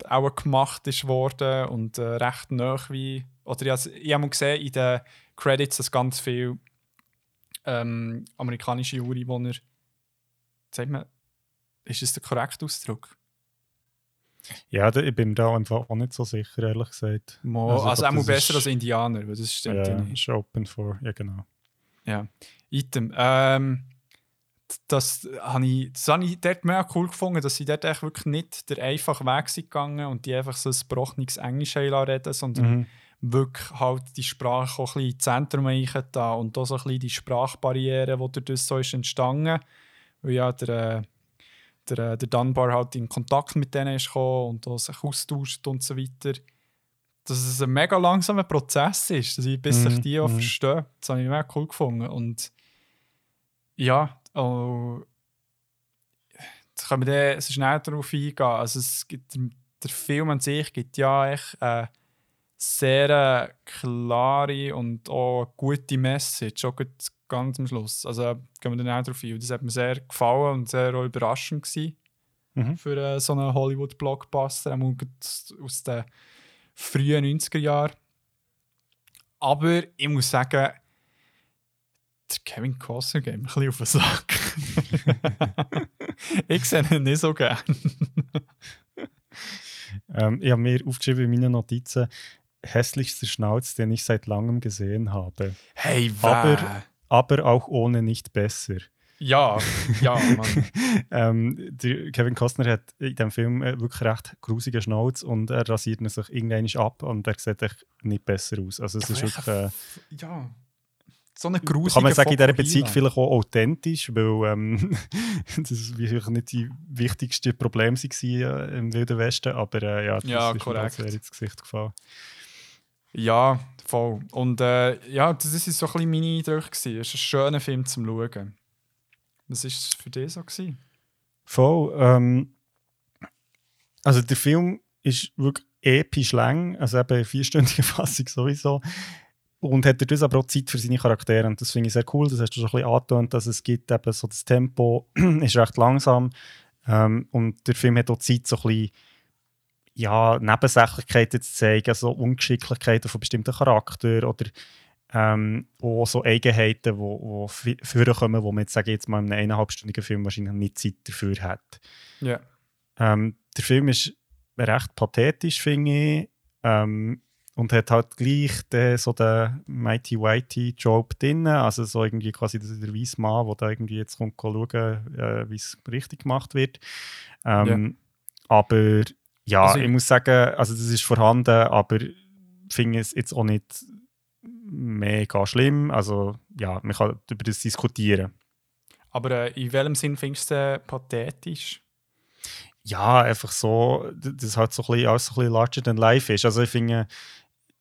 auch gemacht ist worden und äh, recht nah wie, oder ja, ich habe gesehen in den Credits, dass ganz viele ähm, amerikanische Ureinwohner, sagt man, ist das der korrekte Ausdruck? Ja, da, ich bin mir da einfach auch nicht so sicher, ehrlich gesagt. Mo, Also, also, auch glaub, das besser ist- als Indianer, weil das stimmt ja, Ja, nicht. ist open for, ja genau. Ja, Item. Ähm, das habe ich, das habe ich dort mega cool gefunden, dass sie dort echt wirklich nicht der einfache Weg sind gegangen und die einfach so ein gebrochenes Englisch reden, sondern Mhm. wirklich halt die Sprache auch ein bisschen ins Zentrum da und auch so ein bisschen die Sprachbarriere, die dadurch so ist entstanden. Weil ja der, äh, der, äh, der Dunbar halt in Kontakt mit denen ist gekommen und sich austauscht und so weiter. Dass es ein mega langsamer Prozess ist, dass ich, bis sich Mhm, die auch mhm. verstehen. Das habe ich mega cool gefunden. Und ja, oh, jetzt können wir dann schnell darauf eingehen. Also es gibt, der Film an sich gibt ja echt eine sehr äh, klare und auch gute Message, auch ganz am Schluss. Also gehen wir dann auch darauf ein. Und Das hat mir sehr gefallen und sehr überraschend gewesen Mhm. für äh, so einen Hollywood-Blockbuster, aus den frühen 90er Jahren. Aber ich muss sagen, der Kevin Costner geht mir ein bisschen auf den Sack. ich sehe ihn nicht so gern. Ähm, ich habe mir aufgeschrieben in meinen Notizen, hässlichster Schnauz, den ich seit langem gesehen habe. Hey, Aber-? Aber auch ohne nicht besser. Ja, ja, Mann. ähm, der Kevin Costner hat in diesem Film äh, wirklich recht grusigen Schnauz und er rasiert ihn sich irgendwann ab und er sieht echt nicht besser aus. Also es ist wirklich, äh, ja. So eine grusige kann man sagen, in dieser. Beziehung vielleicht auch authentisch, weil ähm, das wirklich nicht die wichtigsten Probleme waren äh, im Wilden Westen, aber äh, ja, das Ja, ist mir korrekt. halt ins Gesicht gefallen. Ja, voll. Und äh, ja, das ist so ein bisschen meine Eindrücke. Es ist ein schöner Film zum Schauen. Was war es für dich so? Gewesen? Voll. Ähm, also der Film ist wirklich episch lang, also eben vierstündige Fassung sowieso. Und hat dadurch aber auch Zeit für seine Charaktere. Und das finde ich sehr cool. Das hast du schon ein bisschen angetönt, dass es gibt eben so das Tempo ist recht langsam. Ähm, und der Film hat auch Zeit, so ein bisschen ja, Nebensächlichkeiten zu zeigen, so Ungeschicklichkeiten von bestimmten Charakteren oder ähm, auch so Eigenheiten, die wo, wo vorkommen, wo man jetzt, sage ich jetzt mal, in einem eineinhalbstündigen Film wahrscheinlich nicht Zeit dafür hat. Ja. Ähm, der Film ist recht pathetisch, finde ich. Ähm, und hat halt gleich den, so den Mighty Whitey Job drin. Also so irgendwie quasi der, weisse Mann, der da irgendwie jetzt kommt schauen, äh, wie es richtig gemacht wird. Ähm, Aber ja, Also ich muss sagen, also das ist vorhanden, aber ich finde es jetzt auch nicht mega schlimm. Also ja, man kann über das diskutieren. Aber äh, in welchem Sinn findest du es äh, pathetisch? ja, einfach so, das halt so ein bisschen, alles so ein bisschen larger than life ist. Also ich finde,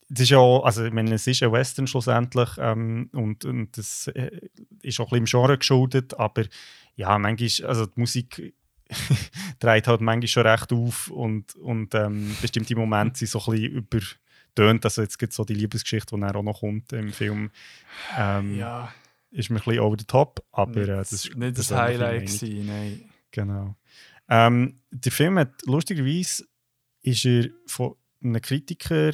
das ist ja auch, also ich meine, es ist ein Western schlussendlich ähm, und, und das äh, ist auch ein bisschen im Genre geschuldet, aber ja, manchmal, also die Musik dreht halt manchmal schon recht auf und, und ähm, bestimmte Momente sind so ein bisschen übertönt. Also jetzt gibt es so die Liebesgeschichte, die dann auch noch kommt im Film. Ähm, ja, Ist mir ein bisschen over the top, aber äh, das ist nicht das Highlight gewesen, nein. Genau. Ähm, der Film hat lustigerweise ist er von einem Kritiker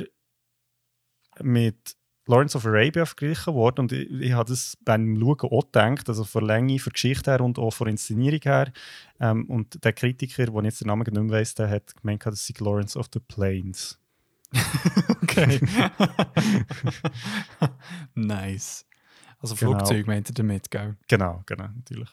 mit Lawrence of Arabia verglichen worden und ich, ich habe das beim Schauen auch gedacht, also von Länge, von Geschichte her und auch von Inszenierung her. Ähm, und der Kritiker, der jetzt den Namen nicht mehr weiss, der hat gemeint, das sei Lawrence of the Plains. Okay. nice. Also Genau. Flugzeug meint ihr damit, gell? Genau, genau, natürlich.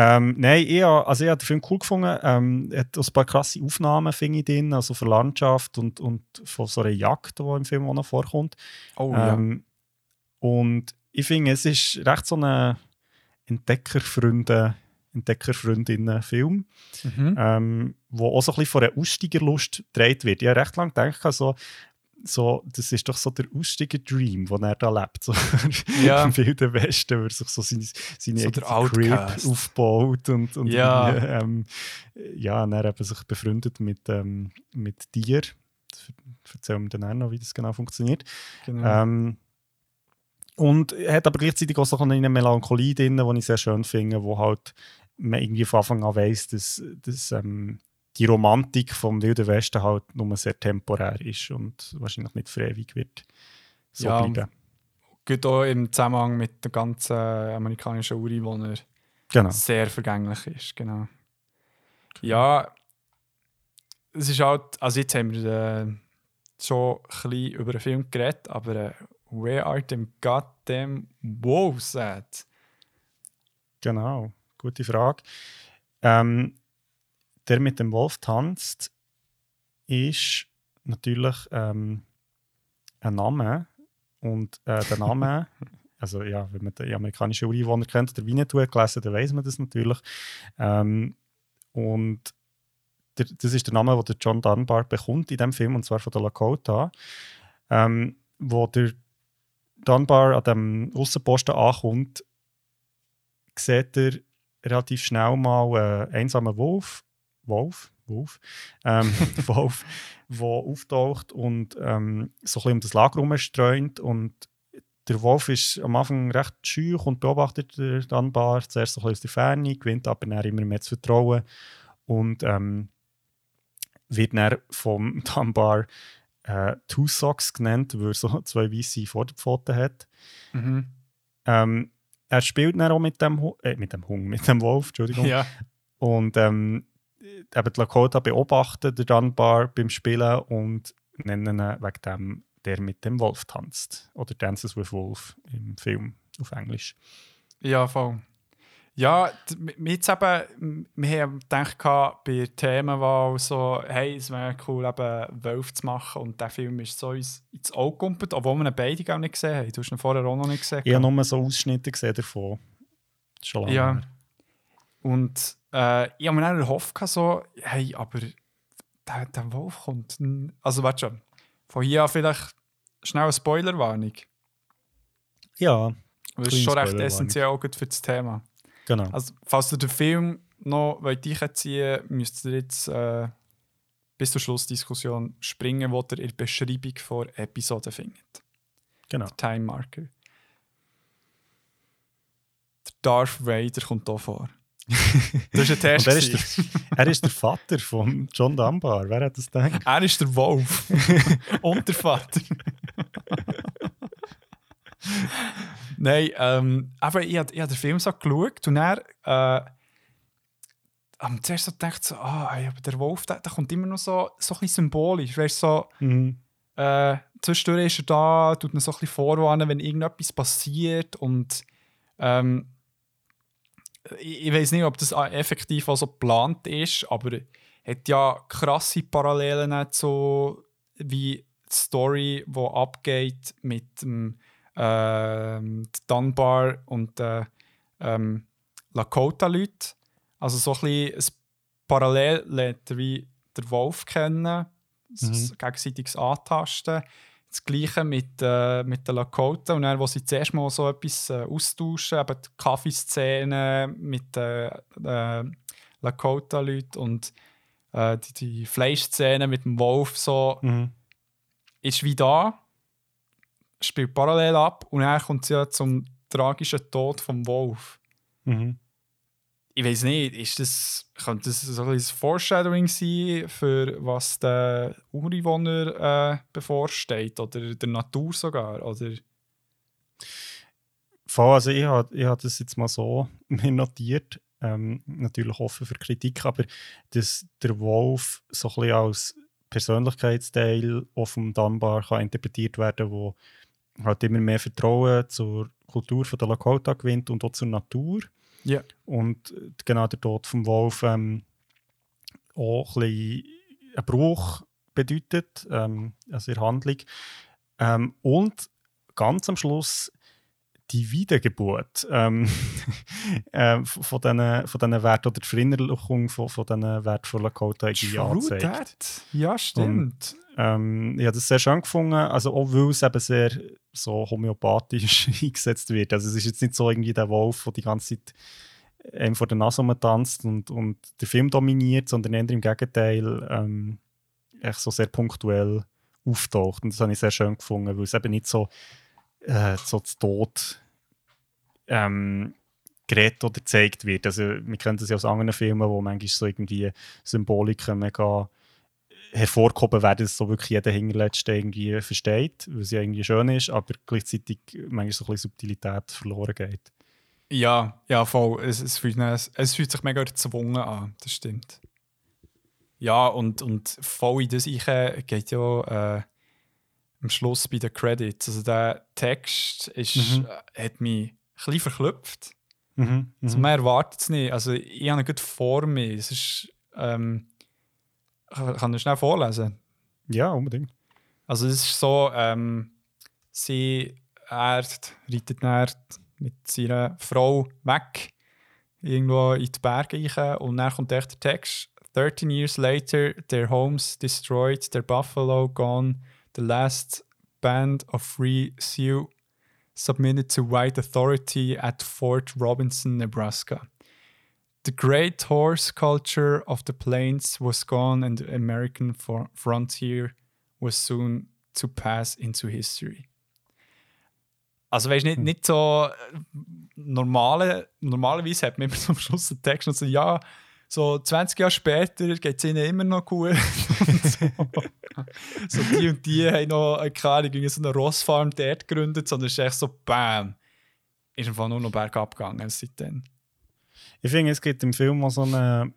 Ähm, nein, ich, ha- also ich habe den Film cool gefunden. Ähm, er hat ein paar krasse Aufnahmen, finde ich, drin, also von Landschaft und, und von so einer Jagd, die im Film auch noch vorkommt. Oh ähm, Und ich finde, es ist recht so ein Entdeckerfreunde, Entdeckerfreundinnen-Film, ja. Mhm. ähm, wo auch so ein bisschen von einer Aussteigerlust gedreht wird. Ich habe recht lange gedacht, so, so, das ist doch so der Aussteiger-Dream, den er da lebt. So, Ja. Im Wilden Westen, wo er sich so seine, seine So Crib aufbaut und, und Ja. ähm, ja, und er eben sich befreundet mit, ähm, mit Tier. Das erzählen wir dann auch noch, wie das genau funktioniert. Genau. Ähm, und er hat aber gleichzeitig auch so eine Melancholie drin, die ich sehr schön finde, wo halt man irgendwie von Anfang an weiss, dass, dass ähm, die Romantik vom Wilden Westen halt nur sehr temporär ist und wahrscheinlich nicht für ewig wird so Ja, bleiben. Geht auch im Zusammenhang mit der ganzen amerikanischen Ureinwohner Genau. sehr vergänglich ist, genau. Ja, es ist halt, also jetzt haben wir äh, schon ein bisschen über den Film geredet, aber äh, where are them goddamn wolves at? Genau, gute Frage. Ähm, der mit dem Wolf tanzt ist natürlich ähm, ein Name. Und äh, der Name, also ja, wenn man die amerikanische Ureinwohner kennt, der Winnetou hat gelesen, dann weiß man das natürlich. Ähm, und der, das ist der Name, den der John Dunbar bekommt in dem Film, und zwar von der Lakota. Ähm, wo der Dunbar an dem Aussenposten ankommt, sieht er relativ schnell mal einen einsamen Wolf, Wolf, Wolf, ähm, Wolf, der auftaucht und ähm, so ein bisschen um das Lager herumstreunt und der Wolf ist am Anfang recht schüch und beobachtet den Dunbar zuerst so ein bisschen aus der Ferne, gewinnt aber dann immer mehr zu vertrauen und ähm, wird dann vom Dunbar äh, Two Socks genannt, weil er so zwei weiße Vorderpfoten hat. Mhm. Ähm, er spielt dann auch mit dem, äh, mit dem Hund, mit dem Wolf, Entschuldigung. Ja, Und ähm, eben die Lakota beobachten den Dunbar beim Spielen und nennen ihn wegen dem, der mit dem Wolf tanzt. Oder Dances with Wolf im Film auf Englisch. ja, voll. Ja, jetzt eben, wir haben gedacht, bei der Themenwahl so, hey, es wäre cool, eben Wolf zu machen und der Film ist so uns ins Auge gekommen, obwohl wir ihn beide gar nicht gesehen haben. Du hast ihn vorher auch noch nicht gesehen. Ich habe nur so Ausschnitte gesehen davon. Schon lange Ja. her. Und äh, ich habe mir dann erhofft, so, hey, aber der, der Wolf kommt. Also, warte schon. Von hier an vielleicht schnell eine Spoilerwarnung. Ja, Das ist schon recht essentiell auch für das Thema. genau. Also, falls ihr den Film noch einziehen wollt, müsst ihr jetzt äh, bis zur Schlussdiskussion springen, wo ihr in der Beschreibung vor Episode findet. genau. Time Marker. Der Darth Vader kommt hier vor. Das war ein Test. Er ist, der, er ist der Vater von John Dunbar. Wer hat das gedacht? Er ist der Wolf. Und der Vater. Nein, ähm, aber ich habe hab den Film so geschaut und er äh, am zuerst so gedacht, so, ah, aber der Wolf, der, der kommt immer noch so, so ein bisschen symbolisch. Weißt, so, Mhm. äh, zwischendurch ist er da, tut mir so ein bisschen vorwarnen, wenn irgendetwas passiert und ähm, ich, ich weiß nicht, ob das effektiv so geplant ist, aber hat ja krasse Parallelen zu wie die Story, die abgeht mit dem ähm, Dunbar und den ähm, Lakota-Leuten. Also so ein bisschen Parallel lernt er wie der Wolf kennen, mhm. gegenseitiges Antasten. Das Gleiche mit, äh, mit den Lakota. Und dann, wo sie zuerst mal so etwas äh, austauschen, eben die Kaffeeszene mit den äh, Lakota-Leuten und äh, die, die Fleischszene mit dem Wolf, so, Mhm. ist wie da, spielt parallel ab und dann kommt es ja zum tragischen Tod vom Wolf. Mhm. Ich weiß nicht, ist das, könnte das so ein Foreshadowing sein, für was der Ureinwohner äh, bevorsteht oder der Natur sogar? Oder? Voll, also ich habe hab das jetzt mal so notiert. Ähm, natürlich offen für Kritik, aber dass der Wolf so ein bisschen als Persönlichkeitsteil auf dem Dunbar kann interpretiert werden wo halt immer mehr Vertrauen zur Kultur von der Lakota gewinnt und auch zur Natur. Ja. Und äh, genau der Tod vom Wolf ähm, auch ein bisschen einen Bruch bedeutet, ähm, also der Handlung. Ähm, und ganz am Schluss die Wiedergeburt ähm, äh, von diesen von diesen Werten oder die Verinnerlichung von, von diesen wertvollen True anzeigt. that. Ja, stimmt. Ähm, ich habe das sehr schön gefunden, also auch weil es eben sehr so homöopathisch eingesetzt wird. Also es ist jetzt nicht so irgendwie der Wolf, der die ganze Zeit einem vor der Nase tanzt und, und den Film dominiert, sondern eher im Gegenteil ähm, echt so sehr punktuell auftaucht. Und das habe ich sehr schön gefunden, weil es eben nicht so, äh, so zu Tod ähm, geredet oder gezeigt wird. Also wir kennen das ja aus anderen Filmen, wo manchmal so irgendwie Symboliken mega hervorgehoben werden, dass so wirklich jeder Hinterletzte irgendwie versteht, weil es ja irgendwie schön ist, aber gleichzeitig manchmal so ein bisschen Subtilität verloren geht. Ja, ja, voll. Es, es, fühlt, es, es fühlt sich mega gezwungen an, das stimmt. Ja, und, und voll in das ich geht ja äh, am Schluss bei den Credits. Also der Text ist, Mhm. äh, hat mich ein bisschen verklüpft. Mhm, Also mhm. man erwartet es nicht. Also ich habe ihn gut vor mir. Es ist, ähm, kann kann ich schnell vorlesen? Ja, unbedingt. Also es ist so, ähm, sie er reitet dann mit seiner Frau weg, irgendwo in die Berge rein und dann kommt echt der Text 13 years later, their homes destroyed, their buffalo gone, the last band of free Sioux submitted to white authority at Fort Robinson, Nebraska. The great horse culture of the plains was gone, and the American fro- frontier was soon to pass into history. Also, weißt du, nicht, nicht so äh, normale, normalerweise hat man immer so am Schluss den Text und so, ja, so 20 Jahre später geht es ihnen immer noch gut. so. so die und die haben noch, äh, keine Ahnung, so eine Rossfarm dort gegründet, sondern es ist echt so, bam, ist einfach nur noch bergab gegangen seitdem. Ich finde, es gibt im Film auch so einen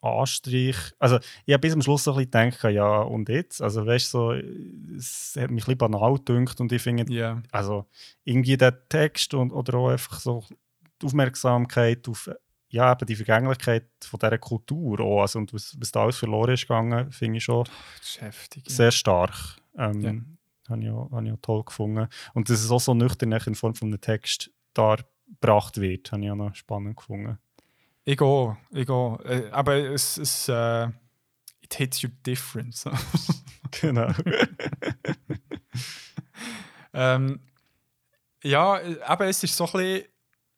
Anstrich. Also, ich habe bis zum Schluss so ein bisschen gedacht, ja, und jetzt? Also, weißt du, so, es hat mich ein bisschen banal gedünkt und ich finde, Ja. also, irgendwie der Text und, oder auch einfach so die Aufmerksamkeit auf ja, eben die Vergänglichkeit von dieser Kultur auch, also, und was, was da alles verloren ist gegangen, finde ich schon Das ist heftig. Ja. sehr stark. Ähm, Ja. Habe ich, auch- habe ich auch toll gefunden. Und dass es auch so nüchtern in Form von einem Text dargebracht wird, habe ich auch noch spannend gefunden. Ich gehe, ich gehe. Äh, aber es, es äh, it hits you different. Genau. ähm, ja, aber es ist so ein bisschen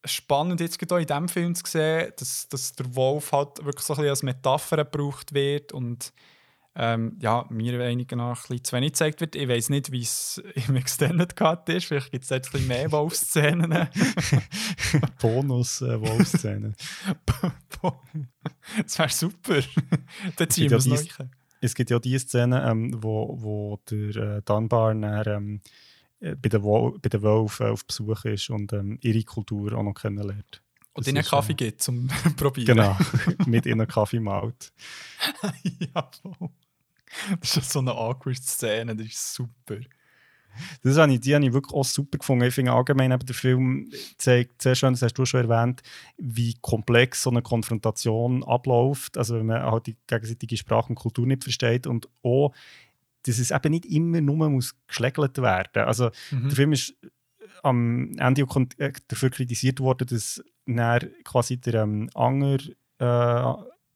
spannend, jetzt gerade in diesem Film zu sehen, dass, dass der Wolf halt wirklich so ein bisschen als Metapher gebraucht wird und ähm, ja, mir weniger nach ein bisschen zu wenig gezeigt wird. Ich weiß nicht, wie es im Extended Cut ist. Vielleicht gibt es jetzt ein bisschen mehr Wolfszenen. Bonus äh, das wäre super. Dann ziehen wir es noch. es gibt ja die Szene, ähm, wo, wo der äh, Dunbar dann, ähm, äh, bei den Wölfen auf Besuch ist und ähm, ihre Kultur auch noch kennenlernt. Und ihnen Kaffee äh, gibt zum Probieren. Genau, mit ihnen Kaffee malt. ja, voll. Das ist so eine awkward Szene, das ist super. Das habe ich, die habe ich wirklich auch super gefunden. Ich finde allgemein, eben, der Film zeigt sehr schön, das hast du schon erwähnt, wie komplex so eine Konfrontation abläuft. Also wenn man halt die gegenseitige Sprache und Kultur nicht versteht und auch, dass es eben nicht immer nur muss geschlägelt werden. Also Mhm. der Film ist am Ende äh, dafür kritisiert worden, dass quasi der ähm, Anger äh,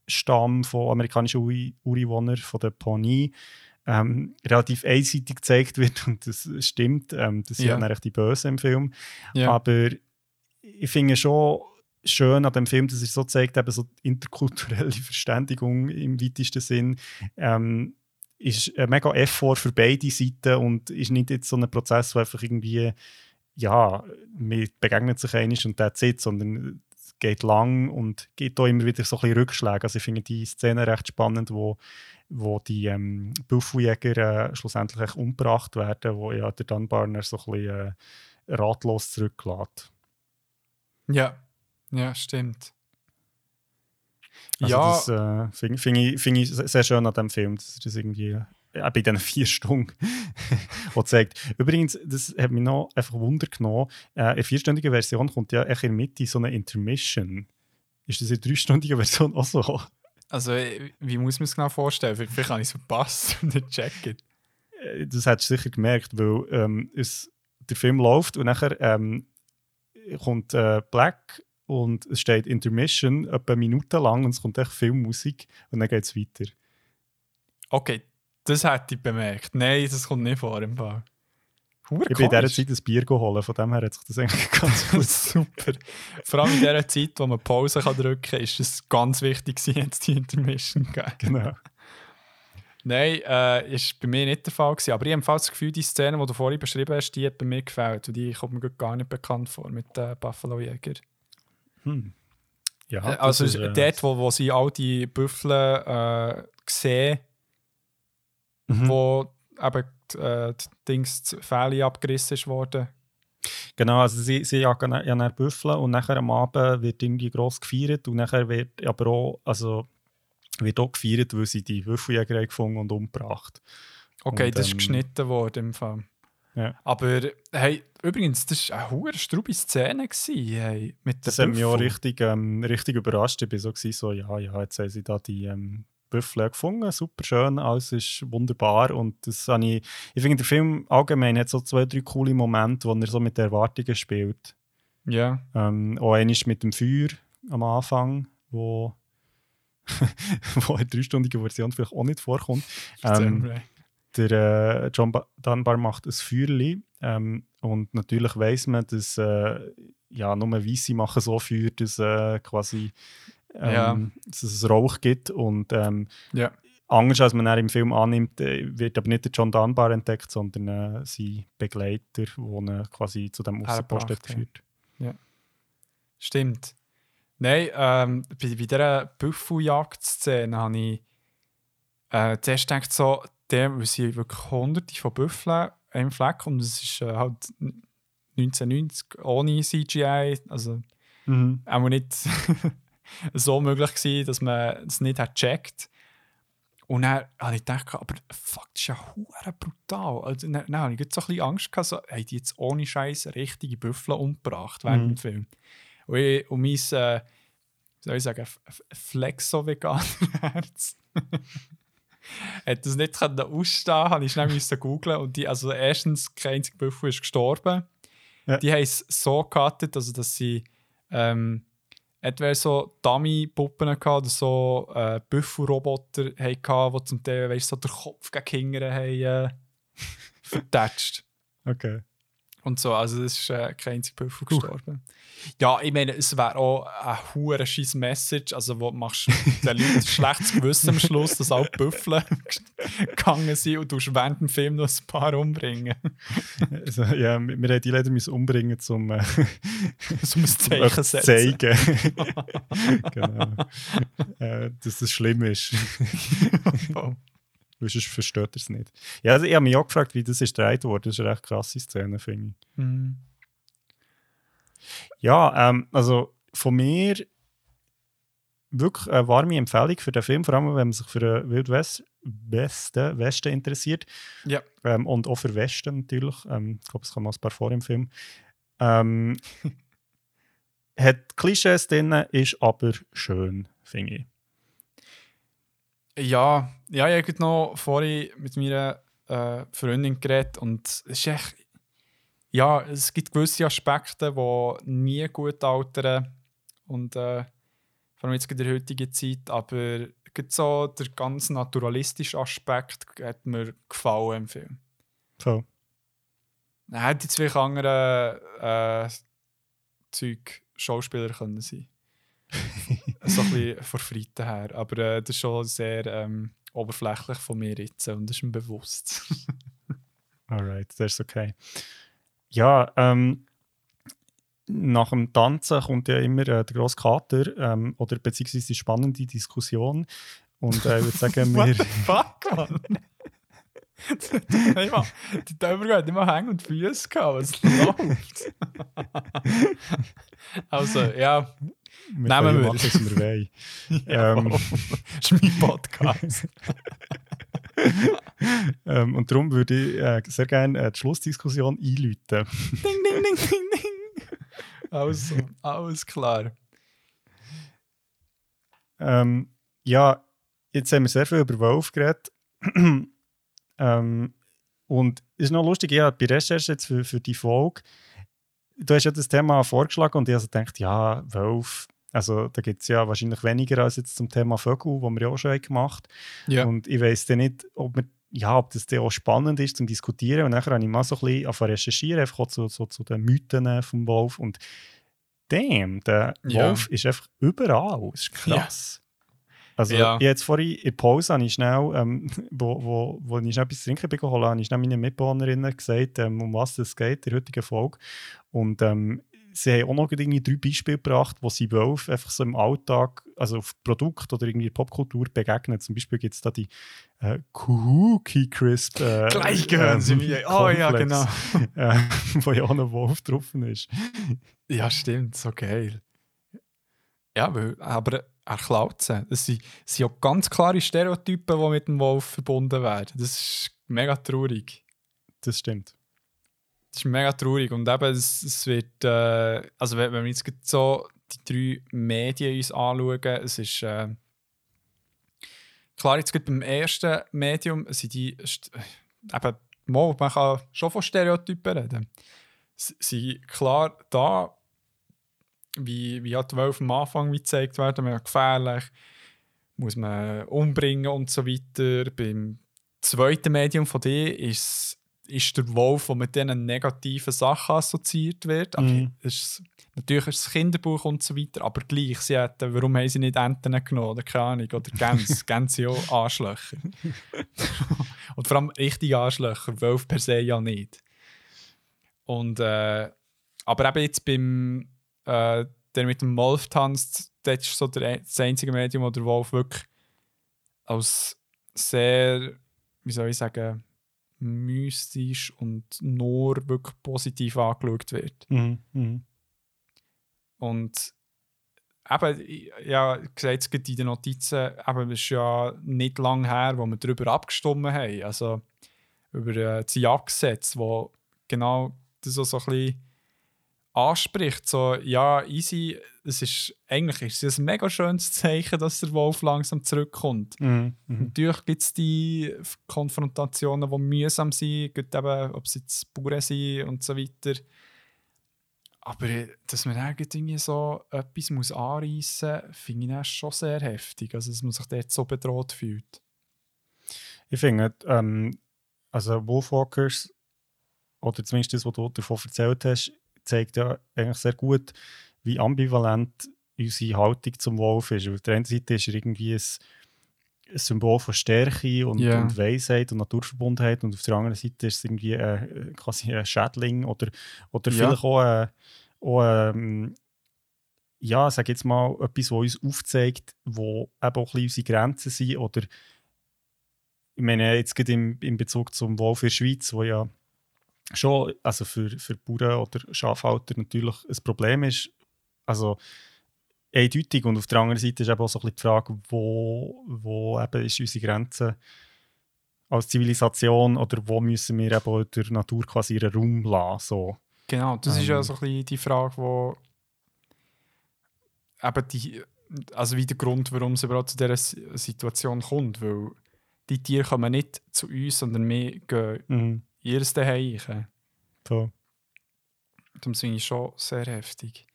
Stamm von amerikanischen Uri Ureinwohnern, von der Pawnee, ähm, relativ einseitig gezeigt wird und das stimmt. Ähm, das sind Ja. ja dann echt die Bösen im Film. Ja. Aber ich finde schon schön an dem Film, dass es so zeigt, eben so interkulturelle Verständigung im weitesten Sinn. Ähm, ist ein mega Effort für beide Seiten und ist nicht jetzt so ein Prozess, wo einfach irgendwie, ja, man begegnet sich einig und that's it, sondern geht lang und gibt auch immer wieder so ein bisschen Rückschläge. Also ich finde die Szene recht spannend, wo, wo die ähm, Buffeljäger äh, schlussendlich umgebracht werden, wo ja der Dunbarner so ein bisschen äh, ratlos zurücklässt. Ja, ja, stimmt. Also ja, das äh, finde find ich, find ich sehr schön an dem Film, dass das irgendwie äh, bei diesen vier Stunden auch zeigt. Übrigens, das hat mich noch einfach Wunder genommen. Äh, in der vierstündigen Version kommt ja echt in der Mitte so eine Intermission. Ist das in der dreistündigen Version auch so? also äh, wie muss man es genau vorstellen? Vielleicht habe ich es verpasst und nicht checken. Äh, Das hättest du sicher gemerkt, weil ähm, es, der Film läuft und nachher ähm, kommt äh, Black und es steht Intermission etwa eine Minute lang und es kommt echt Filmmusik und dann geht es weiter. Okay, das hätte ich bemerkt. Nein, das kommt nicht vor im Fall. Hure Ich bin in dieser. Zeit ein Bier geholt, von dem her hat sich das eigentlich ganz gut Super. Vor allem in dieser Zeit, wo man Pause kann drücken kann, ist es ganz wichtig, jetzt die Intermission zu geben. genau. Nein, äh, ist bei mir nicht der Fall. Gewesen. Aber ich habe das Gefühl, die Szene, die du vorhin beschrieben hast, die hat bei mir gefällt. Und die kommt mir gar nicht bekannt vor mit den Buffalo Jäger. Hm. Ja, Äh, also ist, äh, dort, wo, wo sie all die Büffel äh, sehen, mhm. wo eben die, äh, die Dings, die Fälle abgerissen ist worden. Genau, also sie, sie jagen ja nach Büffeln und nachher am Abend wird irgendwie gross gefeiert und nachher wird aber auch, also wird auch gefeiert, weil sie die Büffeljäger gefunden und umgebracht. Okay, Und, das ist ähm, geschnitten worden im Fall. Ja. Aber hey, übrigens, das war eine hohe strube Szene. Gewesen, hey, mit Das den hat mich auch richtig, ähm, richtig überrascht. Ich war so, gewesen, so, ja, ja, jetzt haben sie da die ähm, Büffel gefunden, super schön, alles ist wunderbar und das habe ich, ich finde, der Film allgemein hat so zwei, drei coole Momente, wo er so mit den Erwartungen spielt. Ja, Ähm, auch einmal mit dem Feuer am Anfang, wo, wo in der dreistündigen Version vielleicht auch nicht vorkommt. Ähm, ähm, der äh, John ba Dunbar macht ein Feuerli ähm, und natürlich weiß man, dass äh, ja, nur Weisse machen so Feuer, dass äh, quasi ähm, Ja. dass es Rauch gibt und ähm, ja. anders als man im Film annimmt, äh, wird aber nicht der John Dunbar entdeckt, sondern äh, sein Begleiter, der quasi zu dem hat Hergebracht, geführt. Stimmt. Nein, ähm, bei, bei dieser Büffeljagd-Szene habe ich äh, zuerst gedacht, so, der, weil sie wirklich hunderte von Büffeln im Fleck und es ist äh, halt 1990 ohne CGI, also Mhm. auch nicht so möglich gewesen, dass man es nicht hat gecheckt. Und dann habe ich gedacht, aber fuck, das ist ja hure brutal. Also, dann, dann habe ich so ein bisschen Angst gehabt, so, haben die jetzt ohne Scheiß richtige Büffel umgebracht während Mhm. dem Film. Und, ich, und mein, äh, wie soll ich sagen, Flexo-Veganer-Herz hat das nicht können ausstehen habe ich schnell müssen googlen und die, also erstens, kein einziger Büffel ist gestorben. Ja. Die haben es so gecuttet, also dass sie ähm, entweder so Dummy-Puppen oder so äh, Büffelroboter hatten, die zum Teil weißt, so den Kopf gegen hinten haben äh, vertatscht. Okay. Und so, also das ist äh, kein einziger Büffel gestorben. Ja, ich meine, es wäre auch eine hure scheiß Message, also wo du machst den Leuten ein schlechtes Gewissen am Schluss, dass alle Büffel gegangen sind und du während dem Film noch ein paar umbringen. Also, ja, wir haben die leider müssen umbringen, um äh, So ein Zeichen zu zeigen. genau. äh, dass das schlimm ist. Weil sonst versteht er es nicht. Ja, also ich habe mich auch gefragt, wie das ist gedreht worden. Das ist eine recht krasse Szene, finde ich. Mhm. Ja, ähm, also von mir wirklich eine warme Empfehlung für den Film, vor allem wenn man sich für den Wild West, Westen, Westen interessiert. Ja. Ähm, und auch für Westen natürlich. Ähm, ich glaube, es kommen noch ein paar vor im Film. Ähm, hat Klischees drin, ist aber schön, finde ich. Ja, ja, ich habe noch vorhin mit meiner äh, Freundin geredet und es ist echt, ja, es gibt gewisse Aspekte, die nie gut altern und äh, vor allem jetzt in der heutigen Zeit, aber so der ganz naturalistische Aspekt hat mir gefallen im Film. So. Dann hätte jetzt vielleicht andere äh, Zeug Schauspieler können sein. so ein bisschen von Freiten her. Aber äh, das ist schon sehr ähm, oberflächlich von mir jetzt und das ist mir bewusst. Alright, das ist okay. Ja, ähm, nach dem Tanzen kommt ja immer äh, der grosse Kater ähm, oder beziehungsweise die spannende Diskussion. Und äh, ich würde sagen, What wir. the fuck, Mann? Nein, Mann. Die Übergang hat immer Hänge und Füße gehabt. Was läuft? also, ja. Wir Nehmen wir. machen, was wir wollen. ja Ähm. Das ist mein Podcast. Ähm, und darum würde ich äh, sehr gerne äh, die Schlussdiskussion einläuten. ding, ding, ding, ding, ding. Also, alles klar. Ähm, ja, jetzt haben wir sehr viel über Wolf geredet. ähm, und es ist noch lustig, ja, bei Recherche jetzt für, für die Folge, du hast ja das Thema vorgeschlagen und ich also gedacht, ja, Wolf, also da gibt es ja wahrscheinlich weniger als jetzt zum Thema Vögel, wo wir ja auch schon haben gemacht Ja. Und ich weiß dann nicht, ob, wir, ja, ob das dann auch spannend ist zum Diskutieren. Und nachher habe ich mal so ein bisschen zu recherchieren, einfach auch zu, so, zu den Mythen vom Wolf. Und damn, der Ja. Wolf ist einfach überall. Das ist krass. Also, Ja. ich jetzt vorhin in der Pause habe ich schnell, ähm, wo, wo, wo ich schnell etwas trinken habe, habe ich schnell meinen Mitbewohnerinnen gesagt, ähm, um was es geht in der heutigen Folge. Und ähm, sie haben auch noch irgendwie drei Beispiele gebracht, wo sie Wolf einfach so im Alltag, also auf Produkt oder irgendwie Popkultur begegnen. Zum Beispiel gibt es da die äh, Cookie Crisp. Äh, Gleich gehören sie mir. Oh ja, Cornflakes, äh, wo ja auch ein Wolf drauf ist. Ja, stimmt, so geil. Ja, weil, aber er klaut sie. Das sind, das sind auch ganz klare Stereotypen, die mit dem Wolf verbunden werden. Das ist mega traurig. Das stimmt. Das ist mega traurig. Und eben, es, es wird, äh, also wenn, wir jetzt gerade so die drei Medien uns anschauen, es ist, äh, klar, jetzt beim ersten Medium sind die, eben, man kann schon von Stereotypen reden. Sie sind klar da, wie, wie hat Wölfe am Anfang wie gezeigt werden, mega gefährlich, muss man umbringen und so weiter. Beim zweiten Medium von dir ist, ist der Wolf, der mit diesen negativen Sachen assoziiert wird. Aber Mhm. ist, natürlich ist es Kinderbuch und so weiter, aber gleich, sie hätten, warum haben sie nicht Enten genommen oder keine Ahnung, oder Gänse, Gänse sind auch Arschlöcher. und vor allem richtige Arschlöcher, Wölfe per se ja nicht. Und, äh, aber eben jetzt beim, äh, der mit dem Wolf tanzt, das ist so der, das einzige Medium, wo der Wolf wirklich als sehr, wie soll ich sagen, mystisch und nur wirklich positiv angeschaut wird. Mhm. Mhm. Und eben, ja, gesagt, es gibt in den Notizen, eben, es ist ja nicht lange her, wo wir darüber abgestimmt haben. Also über äh, das Jagdgesetz, wo genau das so ein bisschen anspricht. So, ja, easy, es ist, eigentlich ist es ein mega schönes Zeichen, dass der Wolf langsam zurückkommt. Mhm. Mhm. Natürlich gibt es die Konfrontationen, die mühsam sind, eben, ob es jetzt Bauern sind und so weiter. Aber äh, dass man irgendwie so etwas muss anreissen muss, finde ich dann schon sehr heftig. Also, dass man sich dort so bedroht fühlt. Ich finde, ähm, also Wolfwalkers, oder zumindest das, was du davon erzählt hast, zeigt ja eigentlich sehr gut, wie ambivalent unsere Haltung zum Wolf ist. Auf der einen Seite ist er irgendwie ein, ein Symbol von Stärke und, Ja. und Weisheit und Naturverbundenheit und auf der anderen Seite ist es irgendwie äh, quasi ein Schädling oder, oder Ja. vielleicht auch, äh, auch ähm, ja, sag jetzt mal, etwas, was uns aufzeigt, wo eben auch ein unsere Grenzen sind oder ich meine, jetzt gerade im, in Bezug zum Wolf in der Schweiz, wo ja schon also für, für Bauern oder Schafhalter natürlich ein Problem ist. Also eindeutig. Und auf der anderen Seite ist eben auch so ein bisschen die Frage, wo, wo eben ist unsere Grenze als Zivilisation oder wo müssen wir eben der Natur quasi ihren Raum lassen. So. Genau, das ist ja Ähm. so ein bisschen die Frage, wo eben die, also wie der Grund, warum es überhaupt zu dieser Situation kommt, weil die Tiere kommen nicht zu uns, sondern wir gehen Mhm. In ihr Zuhause. so. Das finde ich schon sehr heftig.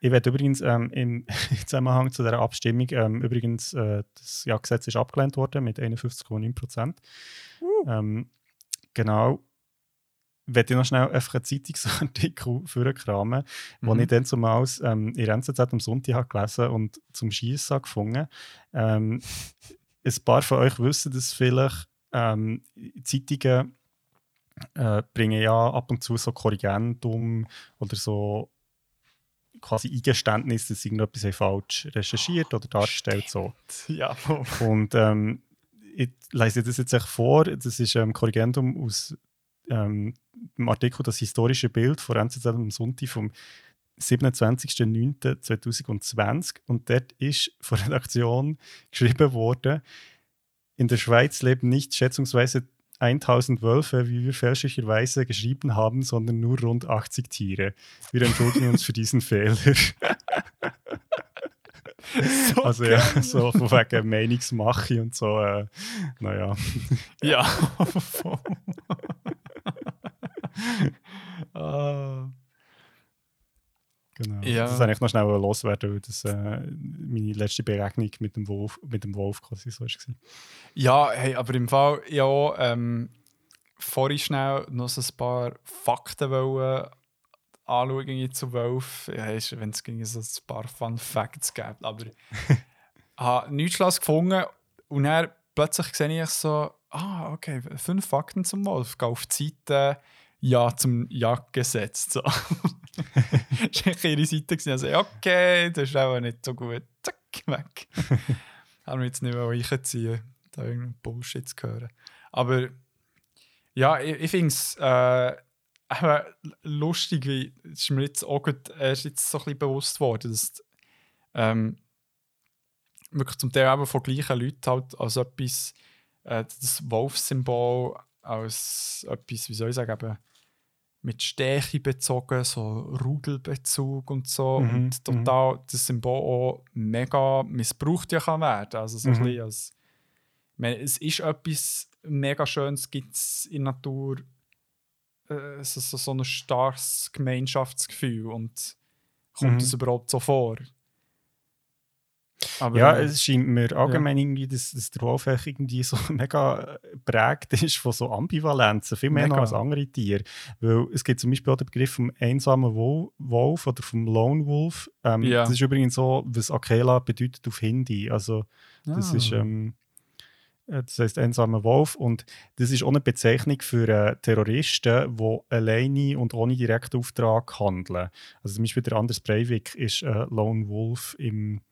Ich werde übrigens ähm, im Zusammenhang zu dieser Abstimmung, ähm, übrigens, äh, das ja, Gesetz ist abgelehnt worden mit 51,9 Prozent. Ähm, genau. Ich werde noch schnell einfach einen Zeitungsartikel vorkramen, den Mhm. ich dann zumals ähm, in der NZZ am Sonntag habe gelesen und zum Schießen gefunden. Ähm, ein paar von euch wissen das vielleicht. Ähm, Zeitungen äh, bringen ja ab und zu so Korrigendum oder so quasi Eingeständnis, dass irgendetwas falsch recherchiert oder dargestellt so. Ja, Und ähm, ich lese das jetzt echt vor. Das ist ähm, Korrigendum aus ähm, dem Artikel Das historische Bild von NZZ am Sonntag vom 27.09.2020. Und dort ist von der Redaktion geschrieben worden, in der Schweiz leben nicht schätzungsweise 1000 Wölfe, wie wir fälschlicherweise geschrieben haben, sondern nur rund 80 Tiere. Wir entschuldigen uns für diesen Fehler. also ja, so von wegen Meinungsmache und so. Äh, naja. ja. Ah. Genau. Ja. Das wollte ich noch schnell loswerden, weil das äh, meine letzte Begegnung mit dem Wolf, mit dem Wolf quasi so war. Ja, hey, aber im Fall, ja, ähm, vorhin schnell noch so ein paar Fakten wollen anschauen zu Wolf. Ja, wenn es ging, so ein paar Fun Facts gibt. Aber ich habe nichts gefunden und dann plötzlich sehe ich so, ah, okay, fünf Fakten zum Wolf. Gehe auf die Seite, ja, zum Jagdgesetz. So. das war ihre Seite. gewesen. Also, okay, das ist auch nicht so gut. Zack, weg. Haben wir jetzt nicht mehr reinziehen, da irgendeinen Bullshit zu hören. Aber ja, ich, ich finde es äh, lustig, wie es ist mir jetzt auch gerade erst jetzt so ein bisschen bewusst geworden, dass ähm, wirklich zum Teil eben von gleichen Leuten halt als etwas, äh, das Wolfssymbol als etwas, wie soll ich sagen, eben mit Stärke bezogen, so Rudelbezug und so. Mhm, Und total das Symbol auch mega missbraucht ja kann werden. Also so ein Mhm. bisschen als, ich meine, es ist etwas mega Schönes, gibt es in der Natur äh, so, so, so ein starkes Gemeinschaftsgefühl und kommt Mhm. es überhaupt so vor? Aber, Ja, äh, es scheint mir allgemein irgendwie, dass, dass der Wolf irgendwie so mega prägt ist von so Ambivalenzen, viel mehr als andere Tiere. Weil es gibt zum Beispiel auch den Begriff vom einsamen Wol- Wolf oder vom Lone Wolf. Ähm, Ja. Das ist übrigens so, was Akela bedeutet auf Hindi. Also das Ah. ist, ähm, äh, das heißt einsamer Wolf und das ist auch eine Bezeichnung für äh, Terroristen, die alleine und ohne direkten Auftrag handeln. Also zum Beispiel der Anders Breivik ist äh, Lone Wolf im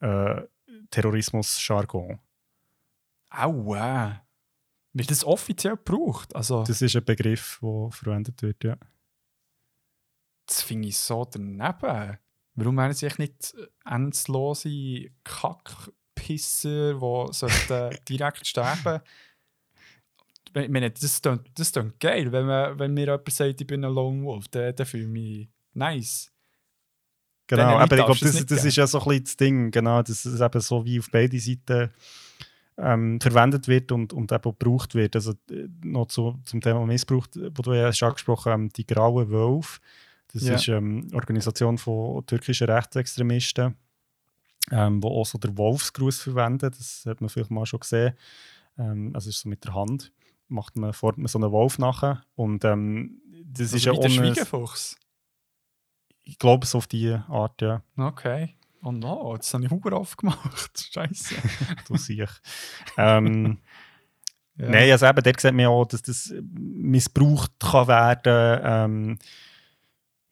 äh, Terrorismus-Jargon. Aua. Wird das offiziell gebraucht? Also, das, Das ist ein Begriff, der verwendet wird, ja. finde ich so daneben. Warum meinen sie echt nicht äh, endlose Kackpisser, die sollten direkt sterben Ich meine, das klingt, das klingt geil. Wenn, man, wenn mir jemand sagt, ich bin ein Lone Wolf, dann, dann fühle ich mich nice. Genau, aber ich glaube, das, das ist ja so ein bisschen das Ding, genau, dass es eben so wie auf beide Seiten ähm, verwendet wird und, und eben auch gebraucht wird. Also äh, noch zu, zum Thema Missbrauch, wo du ja hast angesprochen ähm, die Graue Wölfe. Das Ja. ist ähm, eine Organisation von türkischen Rechtsextremisten, ähm, wo auch so der Wolfsgruß verwenden. Das hat man vielleicht mal schon gesehen. Ähm, also ist so mit der Hand macht man, formt man so einen Wolf nachher und ähm, das ist ja Also wie der ohne, Schwiegerfuchs. Ich glaube so auf die Art, ja. Okay. Oh no, jetzt habe ich Huber aufgemacht. Scheiße. du siehst. ähm, Ja. Nein, also eben, dort sieht man auch, dass das missbraucht kann werden. Ähm,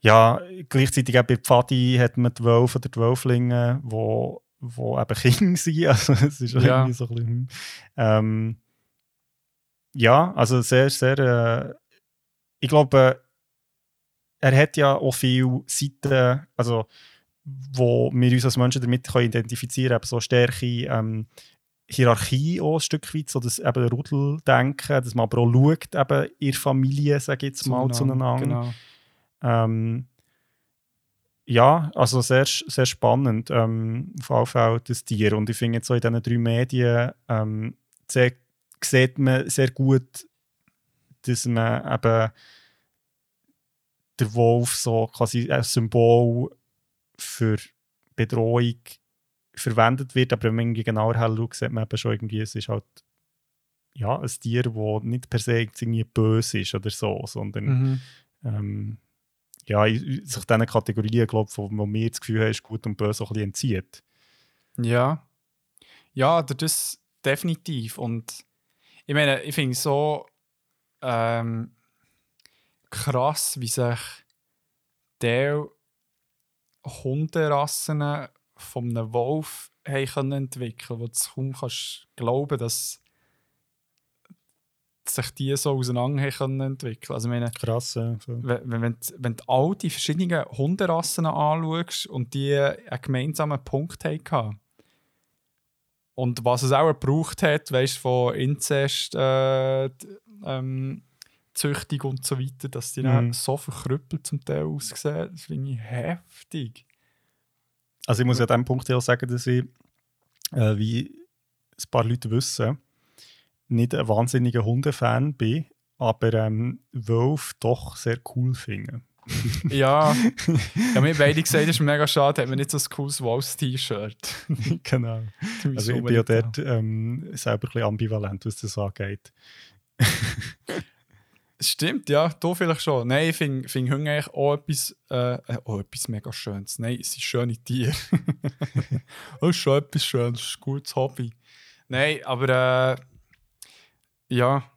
ja, gleichzeitig auch bei Pfadi hat man die Wölfe oder die Wölflinge, wo, wo eben Kinder sind. Also es ist Ja. irgendwie so ein bisschen... hm. Ähm, ja, also sehr, sehr... Äh, ich glaube, er hat ja auch viele Seiten, also wo wir uns als Menschen damit können identifizieren können, eben so Stärke, ähm, Hierarchie auch ein Stück weit, so das eben Rudeldenken, dass man aber auch schaut, eben in der Familie, sage ich jetzt mal, zueinander. Genau. Ähm, ja, also sehr, sehr spannend, ähm, auf jeden Fall das Tier. Und ich finde jetzt so in diesen drei Medien ähm, sehr, sieht man sehr gut, dass man eben der Wolf so quasi als Symbol für Bedrohung verwendet wird, aber wenn man irgendwie genauer hinschaut, sieht man eben schon irgendwie, es ist halt ja, ein Tier, das nicht per se irgendwie böse ist oder so, sondern Mhm. ähm, ja, sich diesen Kategorien, glaube wo, wo wir das Gefühl haben, ist gut und böse, auch ein bisschen entzieht. Ja. Ja, das definitiv. Und ich meine, ich finde so ähm, krass, wie sich der Hunderassen von einem Wolf haben können entwickeln, wo du kaum kannst glauben, dass sich die so auseinander können entwickeln. Also meine, Krass, ja. So. wenn, wenn, wenn, du- all die verschiedenen Hunderassen anschaust und die einen gemeinsamen Punkt hatten und was es auch gebraucht hat, weißt du, von Inzest, äh, ähm, Züchtung und so weiter, dass die dann Mhm. so verkrüppelt zum Teil aussehen, das finde ich heftig. Also ich muss ja an diesem Punkt ja auch sagen, dass ich, äh, wie ein paar Leute wissen, nicht ein wahnsinniger Hundefan bin, aber ähm, Wolf doch sehr cool finde. Ja, ja mir beide gesagt, es ist mega schade, hat man nicht so ein cooles Wolfs-T-Shirt. genau. Also ich bin ja dort ähm, selber ein bisschen ambivalent, was das angeht. Stimmt, ja, du vielleicht schon. Nein, ich finde find Hunde eigentlich auch etwas, äh, äh, auch etwas mega Schönes. Nein, es sind schöne Tiere. das ist schon etwas Schönes, ein gutes Hobby. Nein, aber äh, ja,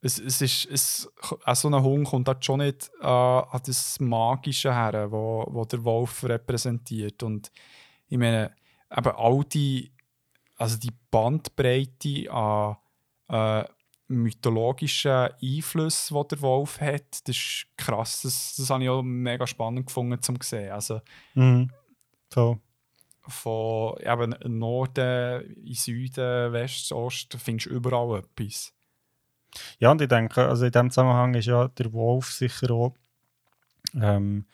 es, es ist, es, auch so ein Hund kommt halt schon nicht äh, an das Magische her, wo, wo der Wolf repräsentiert. Und ich meine, eben all die, also die Bandbreite an äh, mythologischen Einfluss, die der Wolf hat, das ist krass. Das, das habe ich auch mega spannend gefunden zum sehen. Also Mhm. Voll. von eben Norden in Süden, West, Ost, findest du überall etwas. Ja, und ich denke, also in dem Zusammenhang ist ja der Wolf sicher auch ähm,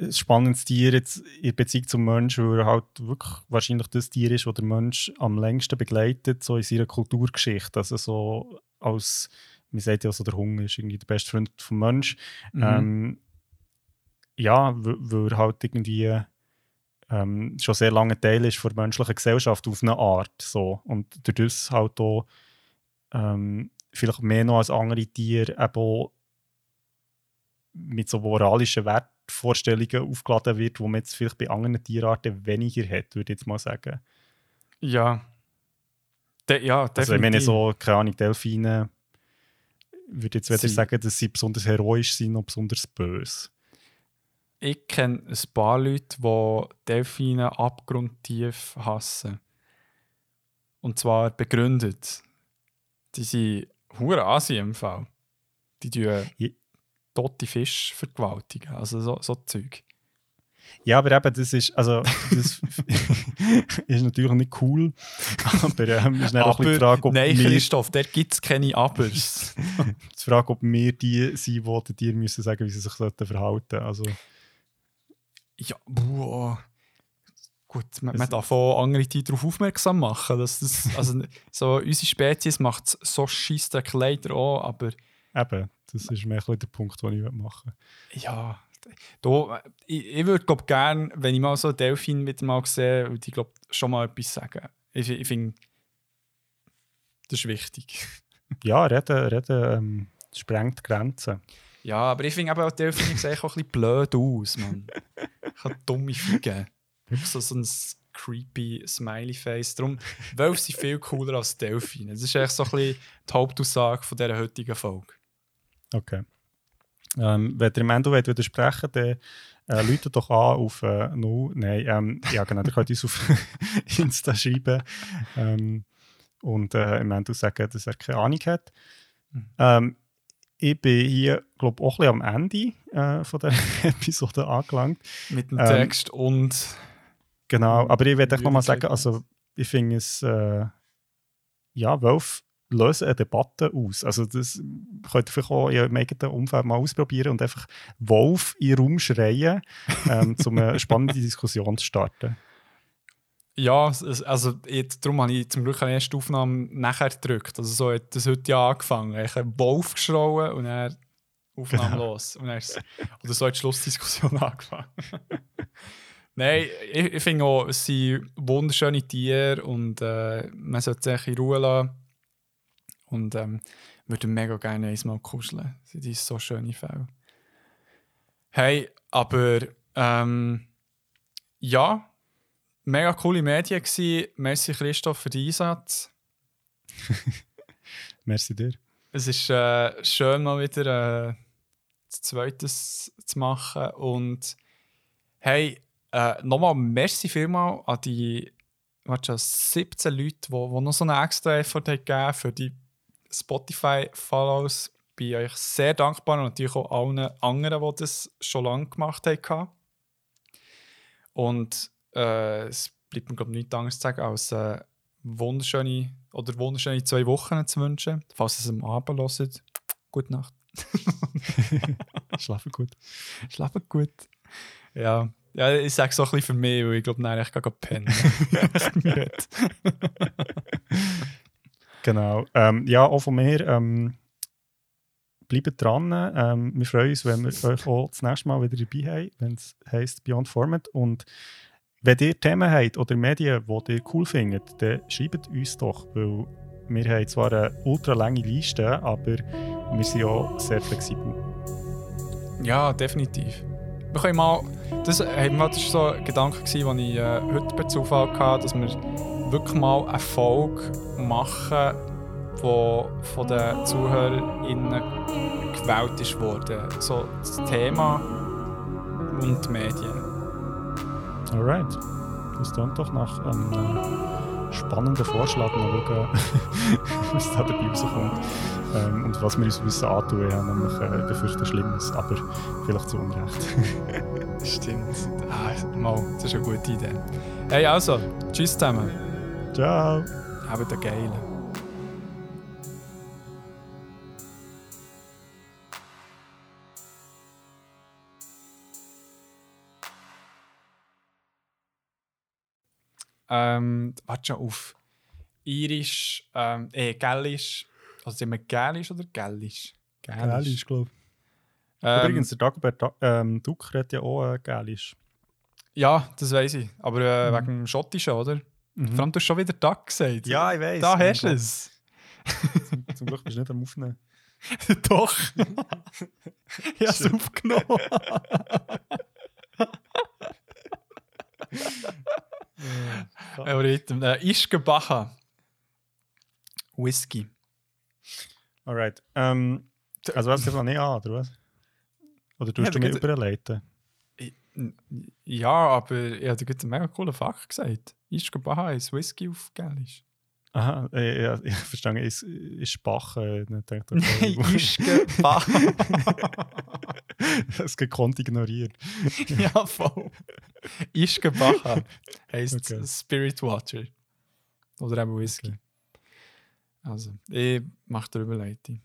ein spannendes Tier jetzt in Beziehung zum Menschen, weil er halt wirklich wahrscheinlich das Tier ist, das der Mensch am längsten begleitet, so in seiner Kulturgeschichte. Also so als, man sagt ja so, der Hunger ist irgendwie der beste Freund vom Mensch. Mhm. Ähm, ja, weil er halt irgendwie ähm, schon sehr lange Teil ist der menschlichen Gesellschaft auf eine Art. So. Und durch das halt auch ähm, vielleicht mehr noch als andere Tiere eben mit so moralischen Wertvorstellungen aufgeladen wird, wo man jetzt vielleicht bei anderen Tierarten weniger hat, würde ich jetzt mal sagen. Ja. De ja, Also ich meine definitiv. so, keine Ahnung, Delfine würde jetzt weder Sie- sagen, dass sie besonders heroisch sind noch besonders böse. Ich kenne ein paar Leute, die Delfine abgrundtief hassen. Und zwar begründet. Die sind hure Asien im Fall. Die tun tote Fische vergewaltigen. Also so, so Zeug. Ja, aber eben, das ist, also, das ist natürlich nicht cool. Aber ähm, ist dann auch die Frage, ob nein, wir, Christoph, dort gibt es keine Abers. die Frage, ob wir die sind, die den Tieren müssen sagen, wie sie sich sollten verhalten Also, ja, boah. Gut, man, man darf auch andere Tiere darauf aufmerksam machen. Dass das, also, so, unsere Spezies macht es so scheissdreck leider auch, aber eben, das ist mehr der Punkt, den ich machen will. Ja, da, ich, ich würde gerne, wenn ich mal so einen Delfin wieder mal sehe, würde ich glaube schon mal etwas sagen. Ich, ich finde, das ist wichtig. Ja, reden, reden ähm, sprengt Grenzen. Ja, aber ich finde auch Delfine sehen auch ein bisschen blöd aus, man. Ich habe dumme. Wirklich so, so ein creepy Smiley-Face. Darum, Wölfe sind viel cooler als Delfine. Das ist echt so ein bisschen die Hauptaussage von dieser heutigen Folge. Okay. Ähm, wenn ihr Mendo wollt widersprechen dann äh, läutet doch an auf äh, 0. Nein, ähm, ja genau, ihr könnt uns auf Insta schreiben ähm, und äh, im Mendo sagen, dass er keine Ahnung hat. Ähm, ich bin hier, glaube ich, auch ein bisschen am Ende äh, von der Episode angelangt. Mit dem Ähm, Text und. Genau, aber ich werde echt nochmal sagen, also ich finde es, äh, ja, Wolf lösen eine Debatte aus. Also das könnt ihr vielleicht auch in eurem eigenen Umfeld mal ausprobieren und einfach Wolf in den Raum schreien, ähm, um eine spannende Diskussion zu starten. Ja, also jetzt, darum habe ich zum Glück eine erste Aufnahme nachher gedrückt. Also so hat das heute ja angefangen. Ich habe Wolf geschrauen und dann Aufnahme Genau. los. Und dann ist, oder so hat die Schlussdiskussion angefangen. Nein, ich, ich finde auch, es sind wunderschöne Tiere und äh, man sollte sie echt in Ruhe lassen. Und ähm, würde mega gerne einmal kuscheln. Sie sind so schöne Fälle. Hey, aber ähm, ja, mega coole Medien gsi. Merci Christoph für den Einsatz. Merci dir. Es ist äh, schön mal wieder äh, das Zweites zu machen und Hey, äh, nochmal merci vielmal an die warte, schon, 17 Leute, die, die noch so einen extra Effort haben gegeben für die Spotify-Follows. Bin euch sehr dankbar und natürlich auch allen anderen, die das schon lange gemacht haben. Und äh, es bleibt mir glaube ich nichts anderes zu sagen, als äh, wunderschöne oder wunderschöne zwei Wochen zu wünschen. Falls ihr es am Abend hört, gute Nacht. Schlafen gut. Schlafen gut. Ja, ja ich sage es auch ein bisschen für mich, weil ich glaube, nein, ich gehe pennen. Genau. Ähm, ja, auch von mir. Ähm, bleibt dran. Ähm, wir freuen uns, wenn wir euch auch das nächste Mal wieder dabei haben, wenn es heisst Beyond Format. Und wenn ihr Themen habt oder Medien, die ihr cool findet, dann schreibt uns doch, weil wir haben zwar eine ultra lange Liste, aber wir sind auch sehr flexibel. Ja, definitiv. Wir können mal, das, hey, das war so ein Gedanke, den ich äh, heute per Zufall hatte, dass wir wirklich mal eine Folge machen, die von den ZuhörerInnen gewählt ist worden. So das Thema und die Medien. Alright. Das klingt doch nach einem spannenden Vorschlag. Mal schauen, was da dabei rauskommt. Ähm, und was wir uns müssen antun. Ich habe nämlich äh, befürchte Schlimmes, aber vielleicht zu Unrecht. Stimmt. Ah, mal, das ist eine gute Idee. Hey, also, tschüss zusammen. Ciao! Habt einen geilen. Ähm, warte schon auf. Irisch, ähm, eh, Gälisch. Also sind wir Gälisch oder Gälisch? Gälisch, glaube ich. Ähm, Übrigens, der Dagobert Da- ähm, Duck redet ja auch äh, Gälisch. Ja, das weiß ich. Aber äh, Mhm. wegen dem Schottischen, oder? Vor allem, du hast schon wieder Duck gesagt. ich weiß. Da hast du es. Zum, zum Glück bist du nicht am Aufnehmen. Doch. ich habe es aufgenommen. Item, äh, Ischgebacher. Whisky. Alright. Ähm, also, was fange ich an, oder was? Oder tust Ja, du mir überleiten? Ja, aber ich habe dir einen mega coolen Fakt gesagt. Ischgebacher ist Whisky auf Gälisch. Aha, äh, ja, ich verstehe, ist, ist Bach. Äh, nicht gedacht, okay. Ischgebacher. das gekonnt ignoriert. ja, voll. Ischgebacher heisst Okay. Spirit Water. Oder eben Whisky. Okay. Also, ich mache dir Überleitung.